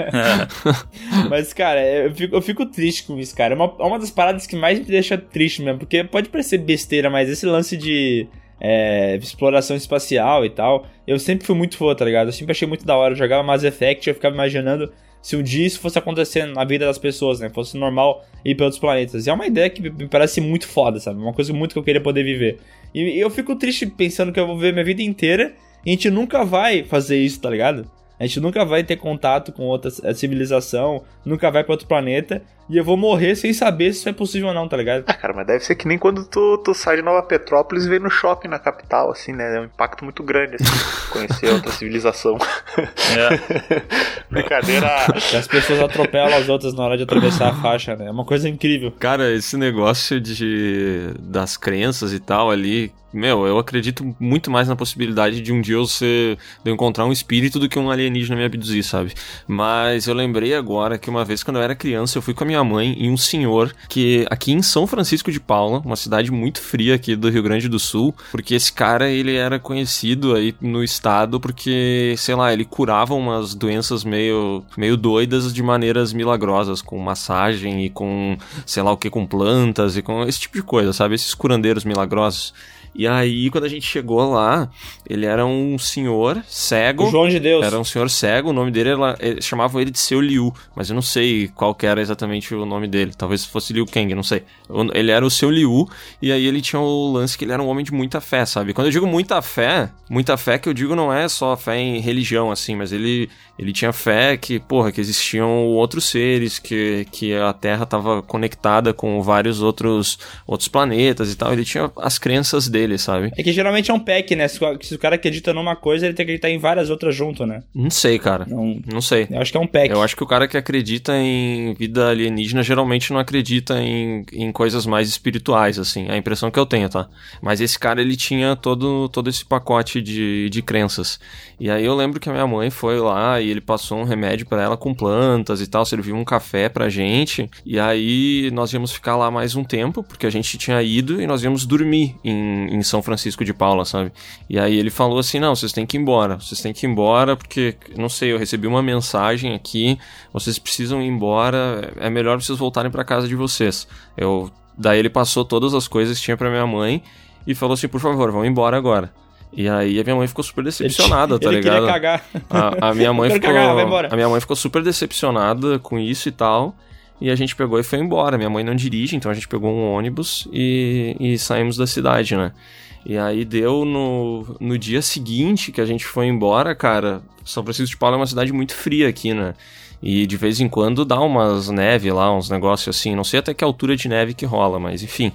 Mas, cara, eu fico, eu fico triste com isso, cara. É uma, é uma das paradas que mais me deixa triste mesmo. Porque pode parecer besteira, mas esse lance de é, exploração espacial e tal, eu sempre fui muito fã, tá ligado? Eu sempre achei muito da hora. Eu jogava Mass Effect eu ficava imaginando se um dia isso fosse acontecer na vida das pessoas, né? Fosse normal ir pra outros planetas. E é uma ideia que me parece muito foda, sabe? Uma coisa muito que eu queria poder viver. E, eu fico triste pensando que eu vou viver minha vida inteira e a gente nunca vai fazer isso, tá ligado? A gente nunca vai ter contato com outra civilização, nunca vai pra outro planeta. E eu vou morrer sem saber se isso é possível ou não, tá ligado? Ah, cara, mas deve ser que nem quando tu, tu sai de Nova Petrópolis e vem no shopping na capital, assim, né? É um impacto muito grande, assim, conhecer outra civilização. É. Brincadeira. E as pessoas atropelam as outras na hora de atravessar a faixa, né? É uma coisa incrível. Cara, esse negócio de das crenças e tal ali, meu, eu acredito muito mais na possibilidade de um dia eu ser, de eu encontrar um espírito do que um alienígena me abduzir, sabe? Mas eu lembrei agora que uma vez quando eu era criança, eu fui com a minha mãe e um senhor que aqui em São Francisco de Paula, uma cidade muito fria aqui do Rio Grande do Sul, porque esse cara ele era conhecido aí no estado porque, sei lá, ele curava umas doenças meio meio doidas de maneiras milagrosas, com massagem e com, sei lá o que, com plantas e com esse tipo de coisa, sabe? Esses curandeiros milagrosos. E aí, quando a gente chegou lá, ele era um senhor cego. O João de Deus. Era um senhor cego, o nome dele era. ele- Chamavam ele de seu Liu, mas eu não sei qual que era exatamente o nome dele. Talvez fosse Liu Kang, não sei. Ele era o seu Liu, e aí ele tinha o lance que ele era um homem de muita fé, sabe? Quando eu digo muita fé, muita fé que eu digo não é só fé em religião, assim, mas ele, ele tinha fé que, porra, que existiam outros seres, que, que a Terra estava conectada com vários outros, outros planetas e tal. Ele tinha as crenças dele, sabe? É que geralmente é um pack, né? Se o se o cara acredita numa coisa, ele tem que acreditar em várias outras junto, né? Não sei, cara. Não, Não sei. eu acho que é um pack. Eu acho que o cara que acredita em vida alienígena geralmente não acredita em, em coisas mais espirituais, assim. É a impressão que eu tenho, tá? Mas esse cara, ele tinha todo, todo esse pacote de, de crenças. E aí eu lembro que a minha mãe foi lá e ele passou um remédio pra ela com plantas e tal, serviu um café pra gente. E aí nós íamos ficar lá mais um tempo, porque a gente tinha ido e nós íamos dormir em, em São Francisco de Paula, sabe? E aí ele falou assim: não, vocês têm que ir embora, vocês têm que ir embora, porque, não sei, eu recebi uma mensagem aqui, vocês precisam ir embora, é melhor vocês voltarem pra casa de vocês. Eu. Daí ele passou todas as coisas que tinha pra minha mãe e falou assim: por favor, vão embora agora. E aí a minha mãe ficou super decepcionada, tá ele ligado? queria cagar. A, a minha mãe ficou. cagar. A minha mãe ficou super decepcionada com isso e tal. E a gente pegou e foi embora. Minha mãe não dirige, então a gente pegou um ônibus e, e saímos da cidade, né? E aí deu no, no dia seguinte que a gente foi embora, cara. São Francisco de Paula é uma cidade muito fria aqui, né? E de vez em quando dá umas neve lá, uns negócios assim. Não sei até que altura de neve que rola, mas enfim.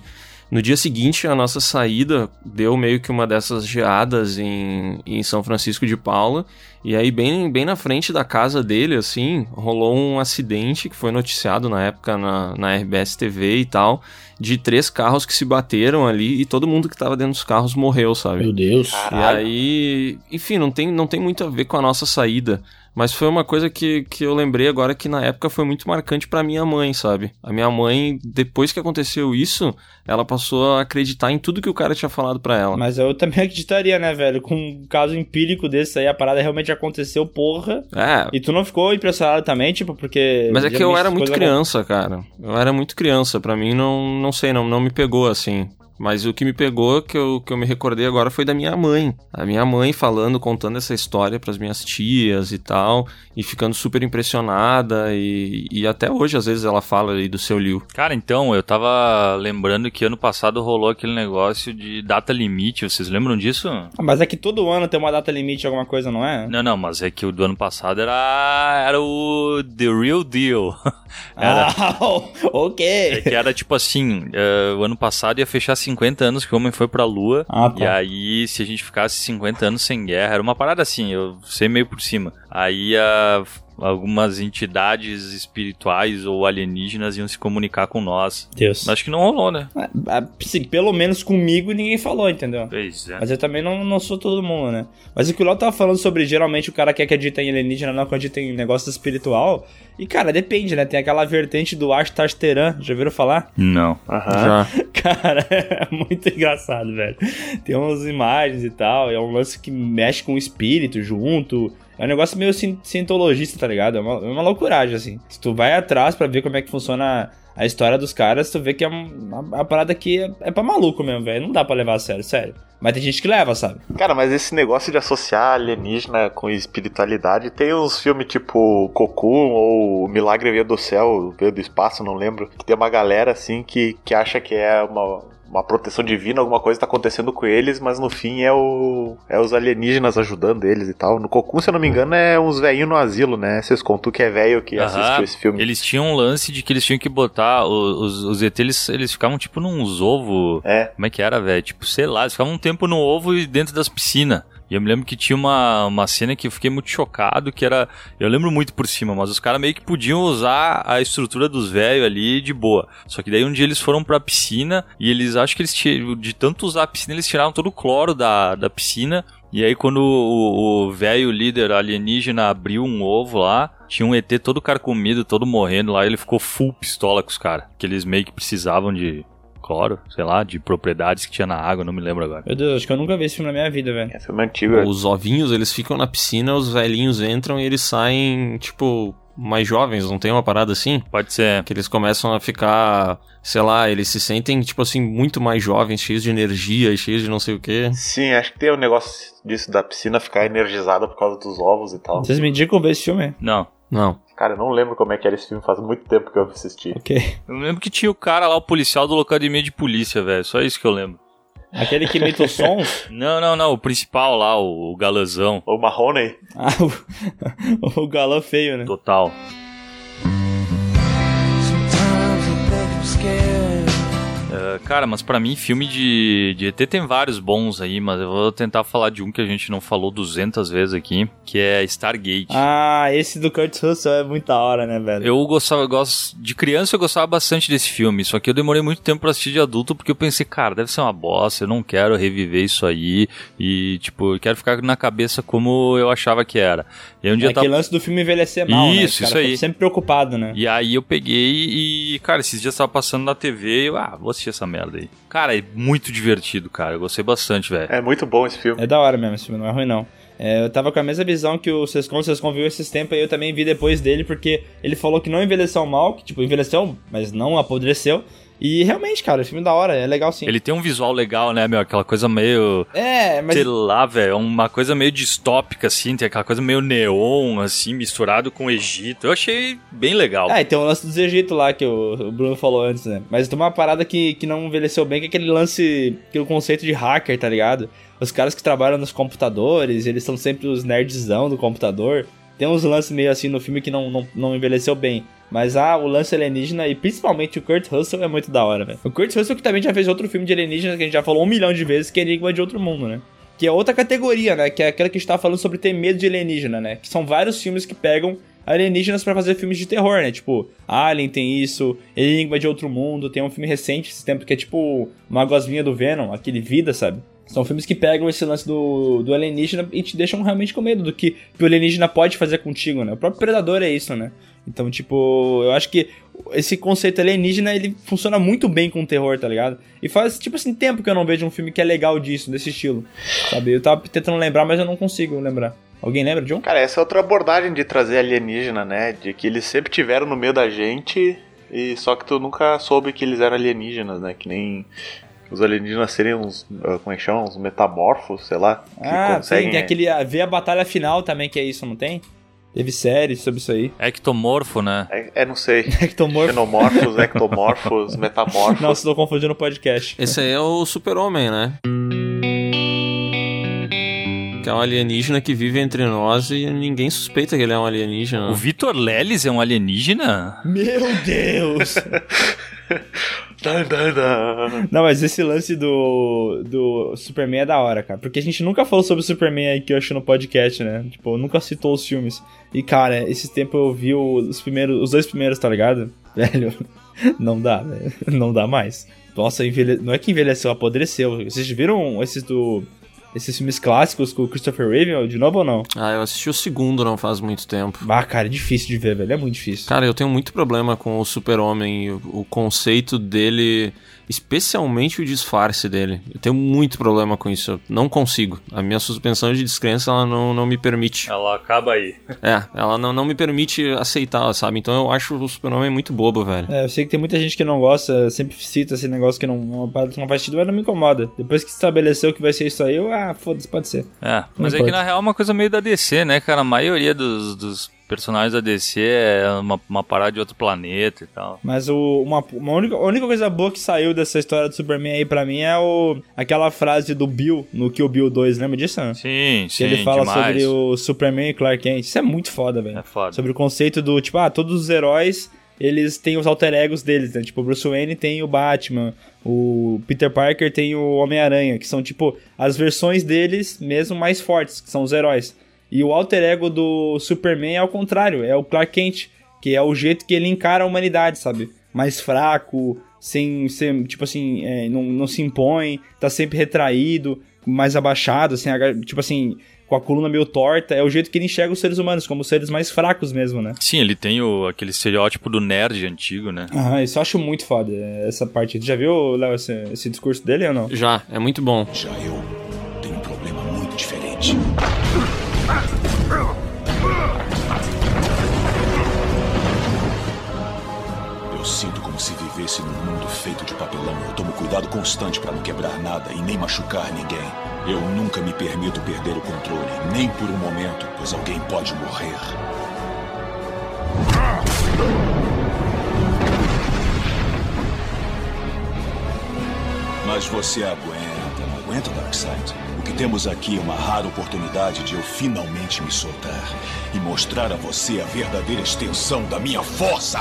No dia seguinte, a nossa saída deu meio que uma dessas geadas em, em São Francisco de Paula. E aí, bem, bem na frente da casa dele, assim, rolou um acidente que foi noticiado na época na, na RBS TV e tal, de três carros que se bateram ali e todo mundo que tava dentro dos carros morreu, sabe? Meu Deus. E aí, enfim, não tem, não tem muito a ver com a nossa saída. Mas foi uma coisa que, que eu lembrei agora que na época foi muito marcante pra minha mãe, sabe? A minha mãe, depois que aconteceu isso, ela passou a acreditar em tudo que o cara tinha falado pra ela. Mas eu também acreditaria, né, velho? Com um caso empírico desse aí, a parada realmente aconteceu, porra. É, E tu não ficou impressionado também, tipo, porque. mas é que eu era muito criança, cara. Eu era muito criança. Pra mim, não, não sei, não, não me pegou assim. Mas o que me pegou, que eu, que eu me recordei agora, foi da minha mãe. A minha mãe falando, contando essa história pras minhas tias e tal, e ficando super impressionada. E, e até hoje, às vezes, ela fala aí do seu Liu. Cara, então, eu tava lembrando que ano passado rolou aquele negócio de data limite. Vocês lembram disso? Ah, Mas é que todo ano tem uma data limite, alguma coisa, não é? Não, não, mas é que o do ano passado era, era o The Real Deal. Era, Ah, é ok. que era tipo assim, eh, o ano passado ia fechar 50 anos que o homem foi pra lua. Ah, tá. E aí, se a gente ficasse 50 anos sem guerra, era uma parada assim, eu sei meio por cima. Aí ah, algumas entidades espirituais ou alienígenas iam se comunicar com nós. Deus. Acho que não rolou, né? Ah, Assim, pelo menos comigo ninguém falou, entendeu? Pois é. Mas eu também não, não sou todo mundo, né? Mas o que o Léo tava falando sobre geralmente o cara que acredita em alienígena não acredita em negócio espiritual. E, cara, depende, né? Tem aquela vertente do Ashtarteran, já ouviram falar? Não. Aham. Já. Cara, é muito engraçado, velho. Tem umas imagens e tal, é um lance que mexe com o espírito junto. É um negócio meio cien- cientologista, tá ligado? É uma, é uma loucuragem, assim. Se tu vai atrás pra ver como é que funciona a história dos caras, tu vê que é uma, uma parada que é, é pra maluco mesmo, velho. Não dá pra levar a sério, sério. Mas tem gente que leva, sabe? Cara, mas esse negócio de associar alienígena com espiritualidade tem uns filmes tipo Cocoon ou Milagre Veio do Céu, Veio do Espaço, não lembro. Que tem uma galera assim que, que acha que é uma, uma proteção divina, alguma coisa tá acontecendo com eles, mas no fim é o é os alienígenas ajudando eles e tal. No Cocoon, se eu não me engano, é uns velhinhos no asilo, né? Vocês contam que é velho que Aham. assistiu esse filme. Eles tinham um lance de que eles tinham que botar. Os, os ET, eles, eles ficavam tipo num ovo. É. Como é que era, velho? Tipo, sei lá, eles ficavam um tempo no ovo e dentro das piscinas. E eu me lembro que tinha uma, uma cena que eu fiquei muito chocado, que era. Eu lembro muito por cima, mas os caras meio que podiam usar a estrutura dos velhos ali de boa. Só que daí um dia eles foram pra piscina e eles acho que eles ti- de tanto usar a piscina, eles tiraram todo o cloro da, da piscina. E aí quando o velho líder alienígena abriu um ovo lá, tinha um ET todo carcomido, todo morrendo lá, ele ficou full pistola com os caras. Que eles meio que precisavam de cloro, sei lá, de propriedades que tinha na água, não me lembro agora. Meu Deus, acho que eu nunca vi esse filme na minha vida, velho. É filme antigo. Os ovinhos, eles ficam na piscina, os velhinhos entram e eles saem, tipo, mais jovens, não tem uma parada assim? Pode ser. Que eles começam a ficar, sei lá, eles se sentem, tipo assim, muito mais jovens, cheios de energia e cheios de não sei o quê. Sim, acho que tem um negócio disso da piscina ficar energizada por causa dos ovos e tal. Vocês me indicam ver esse filme? Não. Não. Cara, eu não lembro como é que era esse filme, faz muito tempo que eu assisti. Ok. Eu lembro que tinha o cara lá, o policial do Locademia de Polícia, velho. Só isso que eu lembro. Aquele que imita os sons? Não, não, não. O principal lá, o, o galãzão. O Marrone. Ah, o, o galã feio, né? Total. Sometimes Ah, cara, mas pra mim, filme de, de ET tem vários bons aí, mas eu vou tentar falar de um que a gente não falou 200 vezes aqui, que é Stargate. Ah, esse do Kurt Russell é muito da hora, né, velho? Eu gostava, eu gosto, de criança eu gostava bastante desse filme, só que eu demorei muito tempo pra assistir de adulto porque eu pensei, cara, deve ser uma bosta, eu não quero reviver isso aí e, tipo, eu quero ficar na cabeça como eu achava que era. E um dia É tava... lance do filme envelhecer mal, né? Isso, caras isso aí. sempre preocupado, né? E aí eu peguei e, cara, esses dias tava passando na TV e eu, ah, vou assistir essa merda aí. Cara, é muito divertido, cara, eu gostei bastante, velho. É muito bom esse filme. É da hora mesmo esse filme, não é ruim não. É, eu tava com a mesma visão que o Sescon, o Sescon viu esses tempos e eu também vi depois dele, porque ele falou que não envelheceu mal, que tipo, envelheceu, mas não apodreceu. E realmente, cara, o filme é da hora, é legal sim. Ele tem um visual legal, né, meu? Aquela coisa meio. É, mas. Sei lá, velho. Uma coisa meio distópica, assim. Tem aquela coisa meio neon, assim, misturado com o Egito. Eu achei bem legal. É, e tem o lance dos Egito lá que o, o Bruno falou antes, né? Mas tem uma parada que, que não envelheceu bem, que é aquele lance, aquele conceito de hacker, tá ligado? Os caras que trabalham nos computadores, eles são sempre os nerdzão do computador. Tem uns lances meio assim no filme que não, não, não envelheceu bem. Mas ah, o lance alienígena e principalmente o Kurt Russell é muito da hora, velho. O Kurt Russell que também já fez outro filme de alienígena que a gente já falou um milhão de vezes, que é Enigma de Outro Mundo, né? Que é outra categoria, né? Que é aquela que tava falando sobre ter medo de alienígena, né? Que são vários filmes que pegam alienígenas pra fazer filmes de terror, né? Tipo, Alien tem isso, Enigma de Outro Mundo, tem um filme recente esse tempo que é tipo uma gosminha do Venom, aquele Vida, sabe? São filmes que pegam esse lance do, do alienígena e te deixam realmente com medo do que, que o alienígena pode fazer contigo, né? O próprio Predador é isso, né? Então, tipo, eu acho que esse conceito alienígena, ele funciona muito bem com o terror, tá ligado? E faz, tipo assim, tempo que eu não vejo um filme que é legal disso, desse estilo, sabe? Eu tava tentando lembrar, mas eu não consigo lembrar. Alguém lembra, John? Cara, essa é outra abordagem de trazer alienígena, né? De que eles sempre tiveram no meio da gente e só que tu nunca soube que eles eram alienígenas, né? Que nem os alienígenas serem uns, ah, como é que chama? Uns metamorfos, sei lá. Que Ah, conseguem, tem, tem aquele. ah, Ver a batalha final também, que é isso, não tem? Teve série sobre isso aí. Ectomorfo, né? É, é, não sei. Ectomorfo. Xenomorfos, ectomorfos, metamorfos. Nossa, tô confundindo o podcast. Esse aí é o super-homem, né? Que é um alienígena que vive entre nós e ninguém suspeita que ele é um alienígena. O Vitor Lelis é um alienígena? Meu Deus! Não, mas esse lance do, do Superman é da hora, cara. Porque a gente nunca falou sobre o Superman aí que eu acho no podcast, né? Tipo, nunca citou os filmes. E, cara, esse tempo eu vi os primeiros, os dois primeiros, tá ligado? Velho, não dá, velho. Não dá mais. Nossa, envelhe... não é que envelheceu, apodreceu. Vocês viram esses do esses filmes clássicos com o Christopher Reeve de novo ou não? Ah, eu assisti o segundo não faz muito tempo. Ah, cara, é difícil de ver, velho. É muito difícil. Cara, eu tenho muito problema com o Super-Homem, o, o conceito dele, especialmente o disfarce dele. Eu tenho muito problema com isso. Eu não consigo. A minha suspensão de descrença, ela não, não me permite. Ela acaba aí. É, ela não, não me permite aceitar, sabe? Então eu acho o Super-Homem muito bobo, velho. É, eu sei que tem muita gente que não gosta, sempre cita esse negócio que não, que não faz sentido, mas não me incomoda. Depois que estabeleceu que vai ser isso aí, eu, ah, foda-se, pode ser. É, mas é importa. que na real é uma coisa meio da DC, né, cara? A maioria dos, dos personagens da DC é uma, uma parada de outro planeta e tal. Mas o, uma, uma única, a única coisa boa que saiu dessa história do Superman aí pra mim é o, aquela frase do Bill no Kill Bill 2, lembra disso? Né? Sim, sim, Que ele fala demais. sobre o Superman e Clark Kent. Isso é muito foda, velho. É foda. Sobre o conceito do, tipo, ah, todos os heróis, eles têm os alter egos deles, né? Tipo, o Bruce Wayne tem o Batman, o Peter Parker tem o Homem-Aranha, que são, tipo, as versões deles mesmo mais fortes, que são os heróis. E o alter ego do Superman é ao contrário, é o Clark Kent, que é o jeito que ele encara a humanidade, sabe? Mais fraco, sem ser, tipo assim, é, não, não se impõe, tá sempre retraído, mais abaixado, assim, tipo assim, com a coluna meio torta. É o jeito que ele enxerga os seres humanos, como seres mais fracos mesmo, né? Sim, ele tem o, aquele estereótipo do nerd antigo, né? Aham, isso eu acho muito foda, essa parte. Tu já viu, Léo, esse, esse discurso dele ou não? Já, é muito bom. Já eu feito de papelão. Eu tomo cuidado constante para não quebrar nada e nem machucar ninguém. Eu nunca me permito perder o controle, nem por um momento, pois alguém pode morrer. Mas você aguenta, não aguenta, Darkseid? O que temos aqui é uma rara oportunidade de eu finalmente me soltar e mostrar a você a verdadeira extensão da minha força.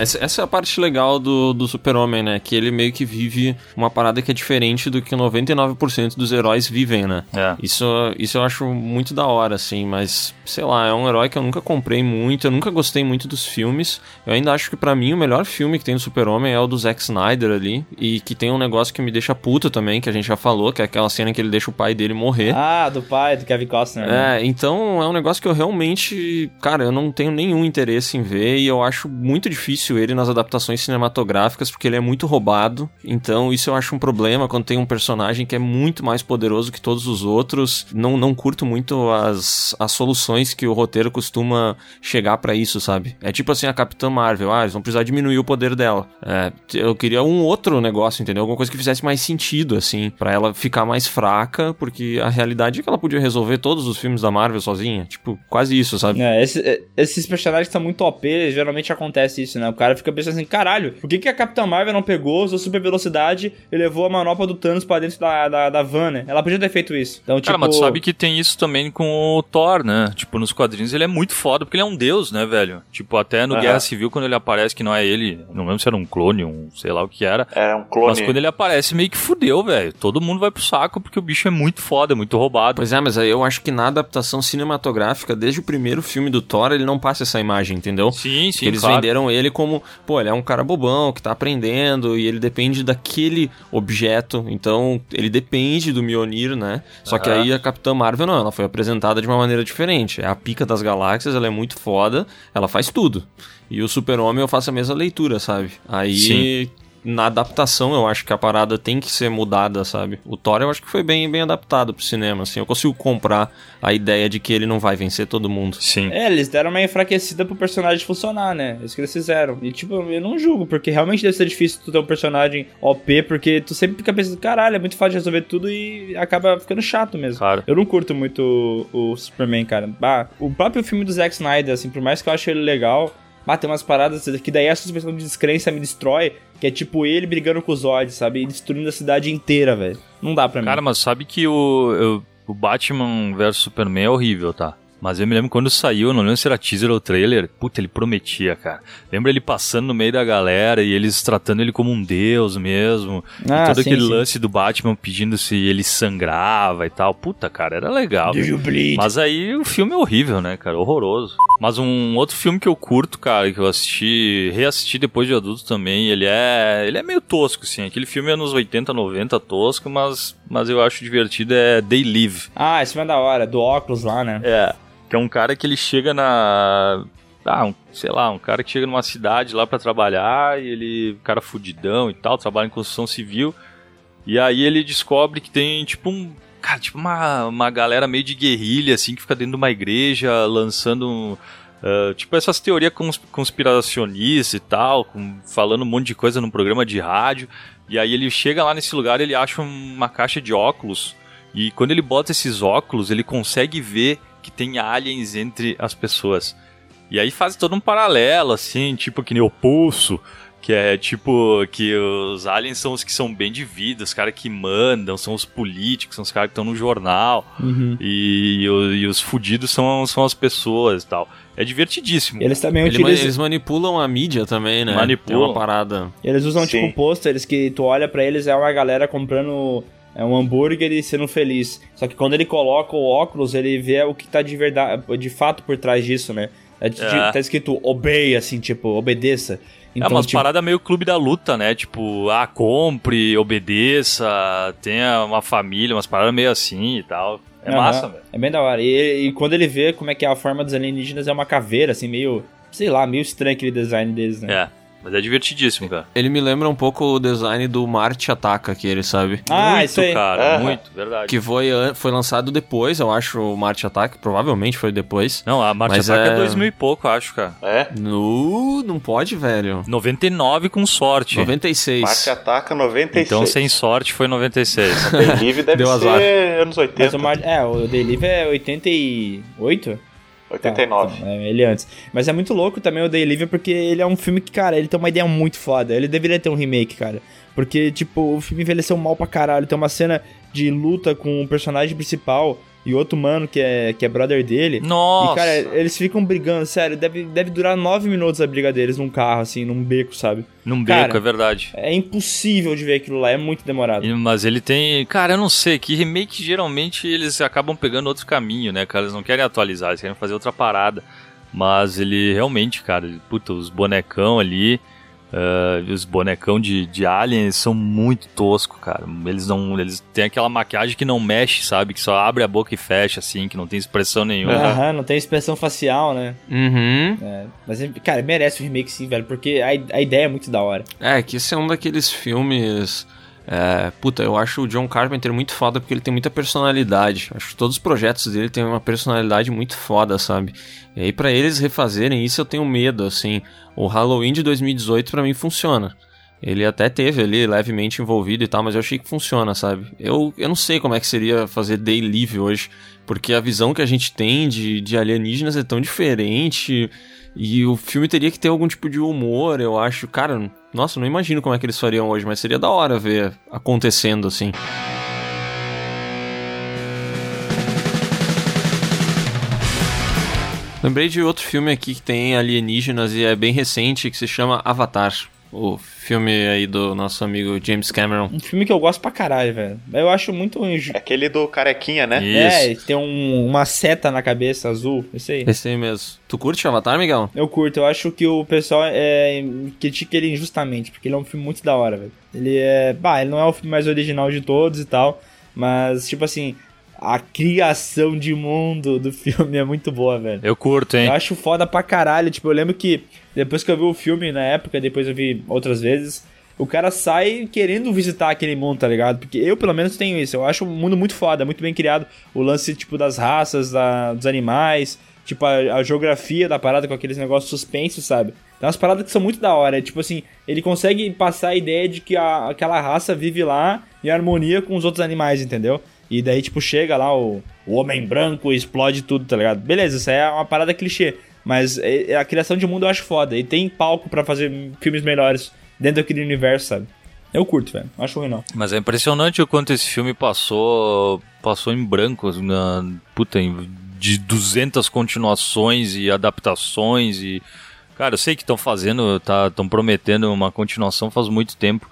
Essa, essa é a parte legal do, do Super-Homem, né? Que ele meio que vive uma parada que é diferente do que 99% dos heróis vivem, né? É. Isso, isso eu acho muito da hora, assim, mas sei lá, é um herói que eu nunca comprei muito, eu nunca gostei muito dos filmes. Eu ainda acho que pra mim o melhor filme que tem do Super-Homem é o do Zack Snyder ali, e que tem um negócio que me deixa puto também, que a gente já falou, que é aquela cena que ele deixa o pai dele morrer. Ah, do pai, do Kevin Costner. né? É, então é um negócio que eu realmente, cara, eu não tenho nenhum interesse em ver e eu acho muito difícil ele nas adaptações cinematográficas porque ele é muito roubado. Então isso eu acho um problema quando tem um personagem que é muito mais poderoso que todos os outros. Não, não curto muito as, as soluções que o roteiro costuma chegar pra isso, sabe? É tipo assim a Capitã Marvel, ah, eles vão precisar diminuir o poder dela. É, eu queria um outro negócio, entendeu? Alguma coisa que fizesse mais sentido, assim, pra ela ficar mais fraca, porque a realidade é que ela podia resolver todos os filmes da Marvel sozinha. Tipo, quase isso, sabe? É, esse- é, esses personagens que são muito OP, geralmente acontece isso, né? O cara fica pensando assim, caralho, por que, que a Capitã Marvel não pegou, usou super velocidade e levou a manopla do Thanos pra dentro da, da, da van, né? Ela podia ter feito isso. Então, Cara, tipo... mas tu sabe que tem isso também com o Thor, né? Tipo, nos quadrinhos ele é muito foda, porque ele é um deus, né, velho? Tipo, até no. Guerra Civil, quando ele aparece, que não é ele, não lembro se era um clone, um sei lá o que era. Era um clone. Mas quando ele aparece, meio que fudeu, velho. Todo mundo vai pro saco, porque o bicho é muito foda, é muito roubado. Pois é, mas aí eu acho que na adaptação cinematográfica, desde o primeiro filme do Thor, ele não passa essa imagem, entendeu? Sim, sim, Porque eles claro. venderam ele como, pô, ele é um cara bobão que tá aprendendo e ele depende daquele objeto, então ele depende do Mjolnir, né? Só que Aham. aí a Capitã Marvel não, ela foi apresentada de uma maneira diferente. É a pica das galáxias, ela é muito foda, ela faz tudo. E o Super-Homem eu faço a mesma leitura, sabe? Aí Sim. Na adaptação eu acho que a parada tem que ser mudada, sabe? O Thor eu acho que foi bem, bem adaptado pro cinema, assim. Eu consigo comprar a ideia de que ele não vai vencer todo mundo. Sim. É, eles deram uma enfraquecida pro personagem funcionar, né? É Isso que eles fizeram. E, tipo, eu não julgo, porque realmente deve ser difícil tu ter um personagem OP, porque tu sempre fica pensando, caralho, é muito fácil de resolver tudo e acaba ficando chato mesmo. Claro. Eu não curto muito o, o Superman, cara. Bah, o próprio filme do Zack Snyder, assim, por mais que eu ache ele legal, bah, tem umas paradas que daí a suspensão de descrença me destrói, que é tipo ele brigando com os Zod, sabe? E destruindo a cidade inteira, velho. Não dá pra mim. Cara, mas sabe que o, o Batman vs Superman é horrível, tá? Mas eu me lembro quando saiu, não lembro se era teaser ou trailer, puta, ele prometia, cara. Lembra ele passando no meio da galera e eles tratando ele como um deus mesmo. Ah, e todo sim, aquele sim. lance do Batman pedindo se ele sangrava e tal. Puta, cara, era legal. Do you bleed? Mas aí o filme é horrível, né, cara? Horroroso. Mas um outro filme que eu curto, cara, que eu assisti, reassisti depois de adulto também, ele é. Ele é meio tosco, assim. Aquele filme é nos 80, 90 tosco, mas mas eu acho divertido, é They Live. Ah, esse filme é da hora, do óculos lá, né? É, que é um cara que ele chega na... Ah, um, sei lá, um cara que chega numa cidade lá pra trabalhar e ele, um cara fudidão e tal, trabalha em construção civil. E aí ele descobre que tem tipo um, cara, tipo uma, uma galera meio de guerrilha assim que fica dentro de uma igreja lançando uh, tipo essas teorias cons conspiracionistas e tal, com, falando um monte de coisa num programa de rádio. E aí ele chega lá nesse lugar, ele acha uma caixa de óculos e quando ele bota esses óculos, ele consegue ver que tem aliens entre as pessoas. E aí faz todo um paralelo, assim, tipo que nem o pulso, que é tipo que os aliens são os que são bem de vida, os caras que mandam, são os políticos, são os caras que estão no jornal. Uhum. E, e, e, os fudidos são, são as pessoas e tal. É divertidíssimo. Eles também Ele- utilizam. Eles manipulam a mídia também, né? Manipulam. Tem uma parada. Eles usam Sim. tipo pôsteres que tu olha pra eles é uma galera comprando é um hambúrguer e sendo feliz. Só que quando ele coloca o óculos, ele vê o que tá de verdade, de fato por trás disso, né? É, de- É. Tá escrito obey, assim, tipo, obedeça. é umas tipo, paradas meio clube da luta, né? Tipo, ah, compre, obedeça, tenha uma família, umas paradas meio assim e tal. É aham, massa, velho. É bem da hora. E, e quando ele vê como é que é a forma dos alienígenas, é uma caveira, assim, meio. Sei lá, meio estranho aquele design deles, né? É, mas é divertidíssimo, cara. Ele me lembra um pouco o design do Marte Ataca, que ele sabe. Ah, muito, isso aí. cara, Aham. muito, verdade. Que foi, foi lançado depois, eu acho, o Marte Ataque. Provavelmente foi depois. Não, a Marte Mas Ataque é... é- 2000 e pouco, eu acho, cara. É. No, não pode, velho. 99 com sorte. 96. Marte ataca 96. Então, sem sorte, foi 96. Day Live deve Deu ser azar. anos Mas 80. o Mar... É, o Delive é 88? 89. Tá, é, ele antes. Mas é muito louco também o Day Live porque ele é um filme que, cara, ele tem uma ideia muito foda. Ele deveria ter um remake, cara. Porque, tipo, o filme envelheceu mal pra caralho. Tem uma cena de luta com o personagem principal e outro mano que é, que é brother dele. Nossa! E, cara, eles ficam brigando, sério. Deve, deve durar nove minutos a briga deles num carro, assim, num beco, sabe? Num beco, cara, é verdade. É impossível de ver aquilo lá, é muito demorado. E- Mas ele tem. Cara, eu não sei, que remake geralmente eles acabam pegando outro caminho, né, cara? Eles não querem atualizar, eles querem fazer outra parada. Mas ele realmente, cara, ele- puta, os bonecão ali. Ah, os bonecão de, de Alien são muito toscos, cara. Eles não. Eles têm aquela maquiagem que não mexe, sabe? Que só abre a boca e fecha, assim, que não tem expressão nenhuma. Aham, não tem expressão facial, né? Uhum. É, mas, cara, merece o remake sim, velho, porque a, a ideia é muito da hora. É, que esse é um daqueles filmes. É, puta, eu acho o John Carpenter muito foda porque ele tem muita personalidade. Acho que todos os projetos dele têm uma personalidade muito foda, sabe? E aí, pra eles refazerem isso, eu tenho medo, assim. O Halloween de 2018 pra mim funciona. Ele até teve ali levemente envolvido e tal, mas eu achei que funciona, sabe? Eu, eu não sei como é que seria fazer Day Live hoje, porque a visão que a gente tem de, de alienígenas é tão diferente. E o filme teria que ter algum tipo de humor, eu acho. Cara, nossa, não imagino como é que eles fariam hoje, mas seria da hora ver acontecendo assim. Lembrei de outro filme aqui que tem alienígenas e é bem recente, que se chama Avatar. O filme aí do nosso amigo James Cameron. Um filme que eu gosto pra caralho, velho. Eu acho muito. É aquele do carequinha, né? É, Isso. tem um- uma seta na cabeça azul, isso aí. Esse aí mesmo. Tu curte Avatar, Miguel? Eu curto, eu acho que o pessoal é, critica ele injustamente, porque ele é um filme muito da hora, velho. Ele é. Bah, ele não é o filme mais original de todos e tal, mas, tipo assim, a criação de mundo do filme é muito boa, velho. Eu curto, hein? Eu acho foda pra caralho. Tipo, eu lembro que depois que eu vi o filme na época, depois eu vi outras vezes, o cara sai querendo visitar aquele mundo, tá ligado? Porque eu, pelo menos, tenho isso. Eu acho o mundo muito foda, muito bem criado. O lance, tipo, das raças, da- dos animais, tipo, a, a geografia da parada com aqueles negócios suspensos, sabe? Tem umas paradas que são muito da hora. Tipo assim, ele consegue passar a ideia de que a- aquela raça vive lá em harmonia com os outros animais, entendeu? E daí, tipo, chega lá o, o homem branco explode tudo, tá ligado? Beleza, isso é uma parada clichê. Mas é- é a criação de mundo eu acho foda. E tem palco pra fazer filmes melhores dentro daquele universo, sabe? Eu curto, velho. Acho ruim, não. Mas é impressionante o quanto esse filme passou passou em branco, na, puta, de 200 continuações e adaptações e cara, eu sei que estão fazendo, tá, estão prometendo uma continuação faz muito tempo,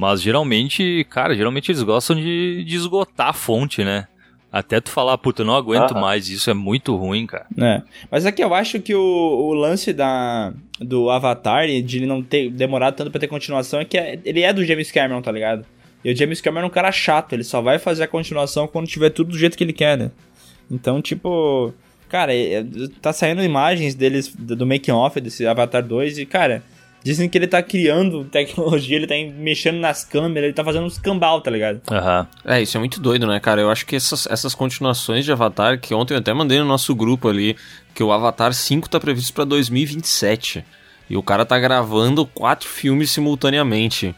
mas geralmente, cara, geralmente eles gostam de, de esgotar a fonte, né? Até tu falar, puta, eu não aguento mais, isso é muito ruim, cara. É. Mas aqui eu acho que o, o lance da, do Avatar, de ele não ter demorado tanto pra ter continuação, é que é- ele é do James Cameron, tá ligado? E o James Cameron é um cara chato, ele só vai fazer a continuação quando tiver tudo do jeito que ele quer, né? Então, tipo, cara, é- é- tá saindo imagens deles do do making off desse Avatar 2 e, cara, dizem que ele tá criando tecnologia, ele tá mexendo nas câmeras, ele tá fazendo uns cambal, tá ligado? Aham. É, isso é muito doido, né, cara? Eu acho que essas, essas continuações de Avatar, que ontem eu até mandei no nosso grupo ali, que o Avatar 5 tá previsto pra 2027. E o cara tá gravando quatro filmes simultaneamente.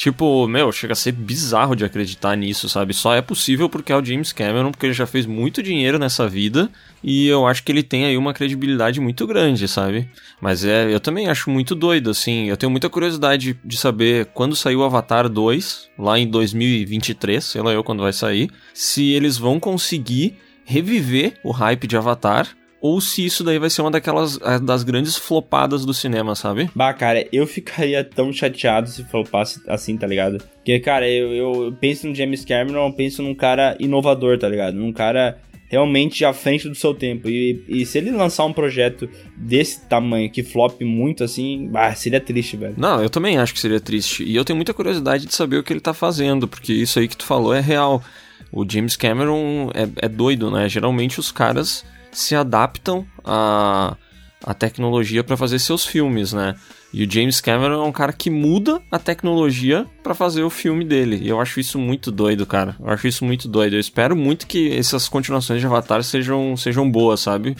Tipo, meu, chega a ser bizarro de acreditar nisso, sabe? Só é possível porque é o James Cameron, porque ele já fez muito dinheiro nessa vida e eu acho que ele tem aí uma credibilidade muito grande, sabe? Mas é, eu também acho muito doido, assim. Eu tenho muita curiosidade de saber quando saiu o Avatar 2, lá em 2023, sei lá eu quando vai sair, se eles vão conseguir reviver o hype de Avatar ou se isso daí vai ser uma daquelas das grandes flopadas do cinema, sabe? Bah, cara, eu ficaria tão chateado se flopasse assim, tá ligado? Porque, cara, eu, eu penso no James Cameron, eu penso num cara inovador, tá ligado? Num cara realmente à frente do seu tempo. E, e se ele lançar um projeto desse tamanho que flop muito assim, bah, seria triste, velho. Não, eu também acho que seria triste. E eu tenho muita curiosidade de saber o que ele tá fazendo, porque isso aí que tu falou é real. O James Cameron é, é doido, né? Geralmente os caras se adaptam à, à tecnologia para fazer seus filmes, né? E o James Cameron é um cara que muda a tecnologia para fazer o filme dele. E eu acho isso muito doido, cara. Eu acho isso muito doido. Eu espero muito que essas continuações de Avatar sejam, sejam boas, sabe?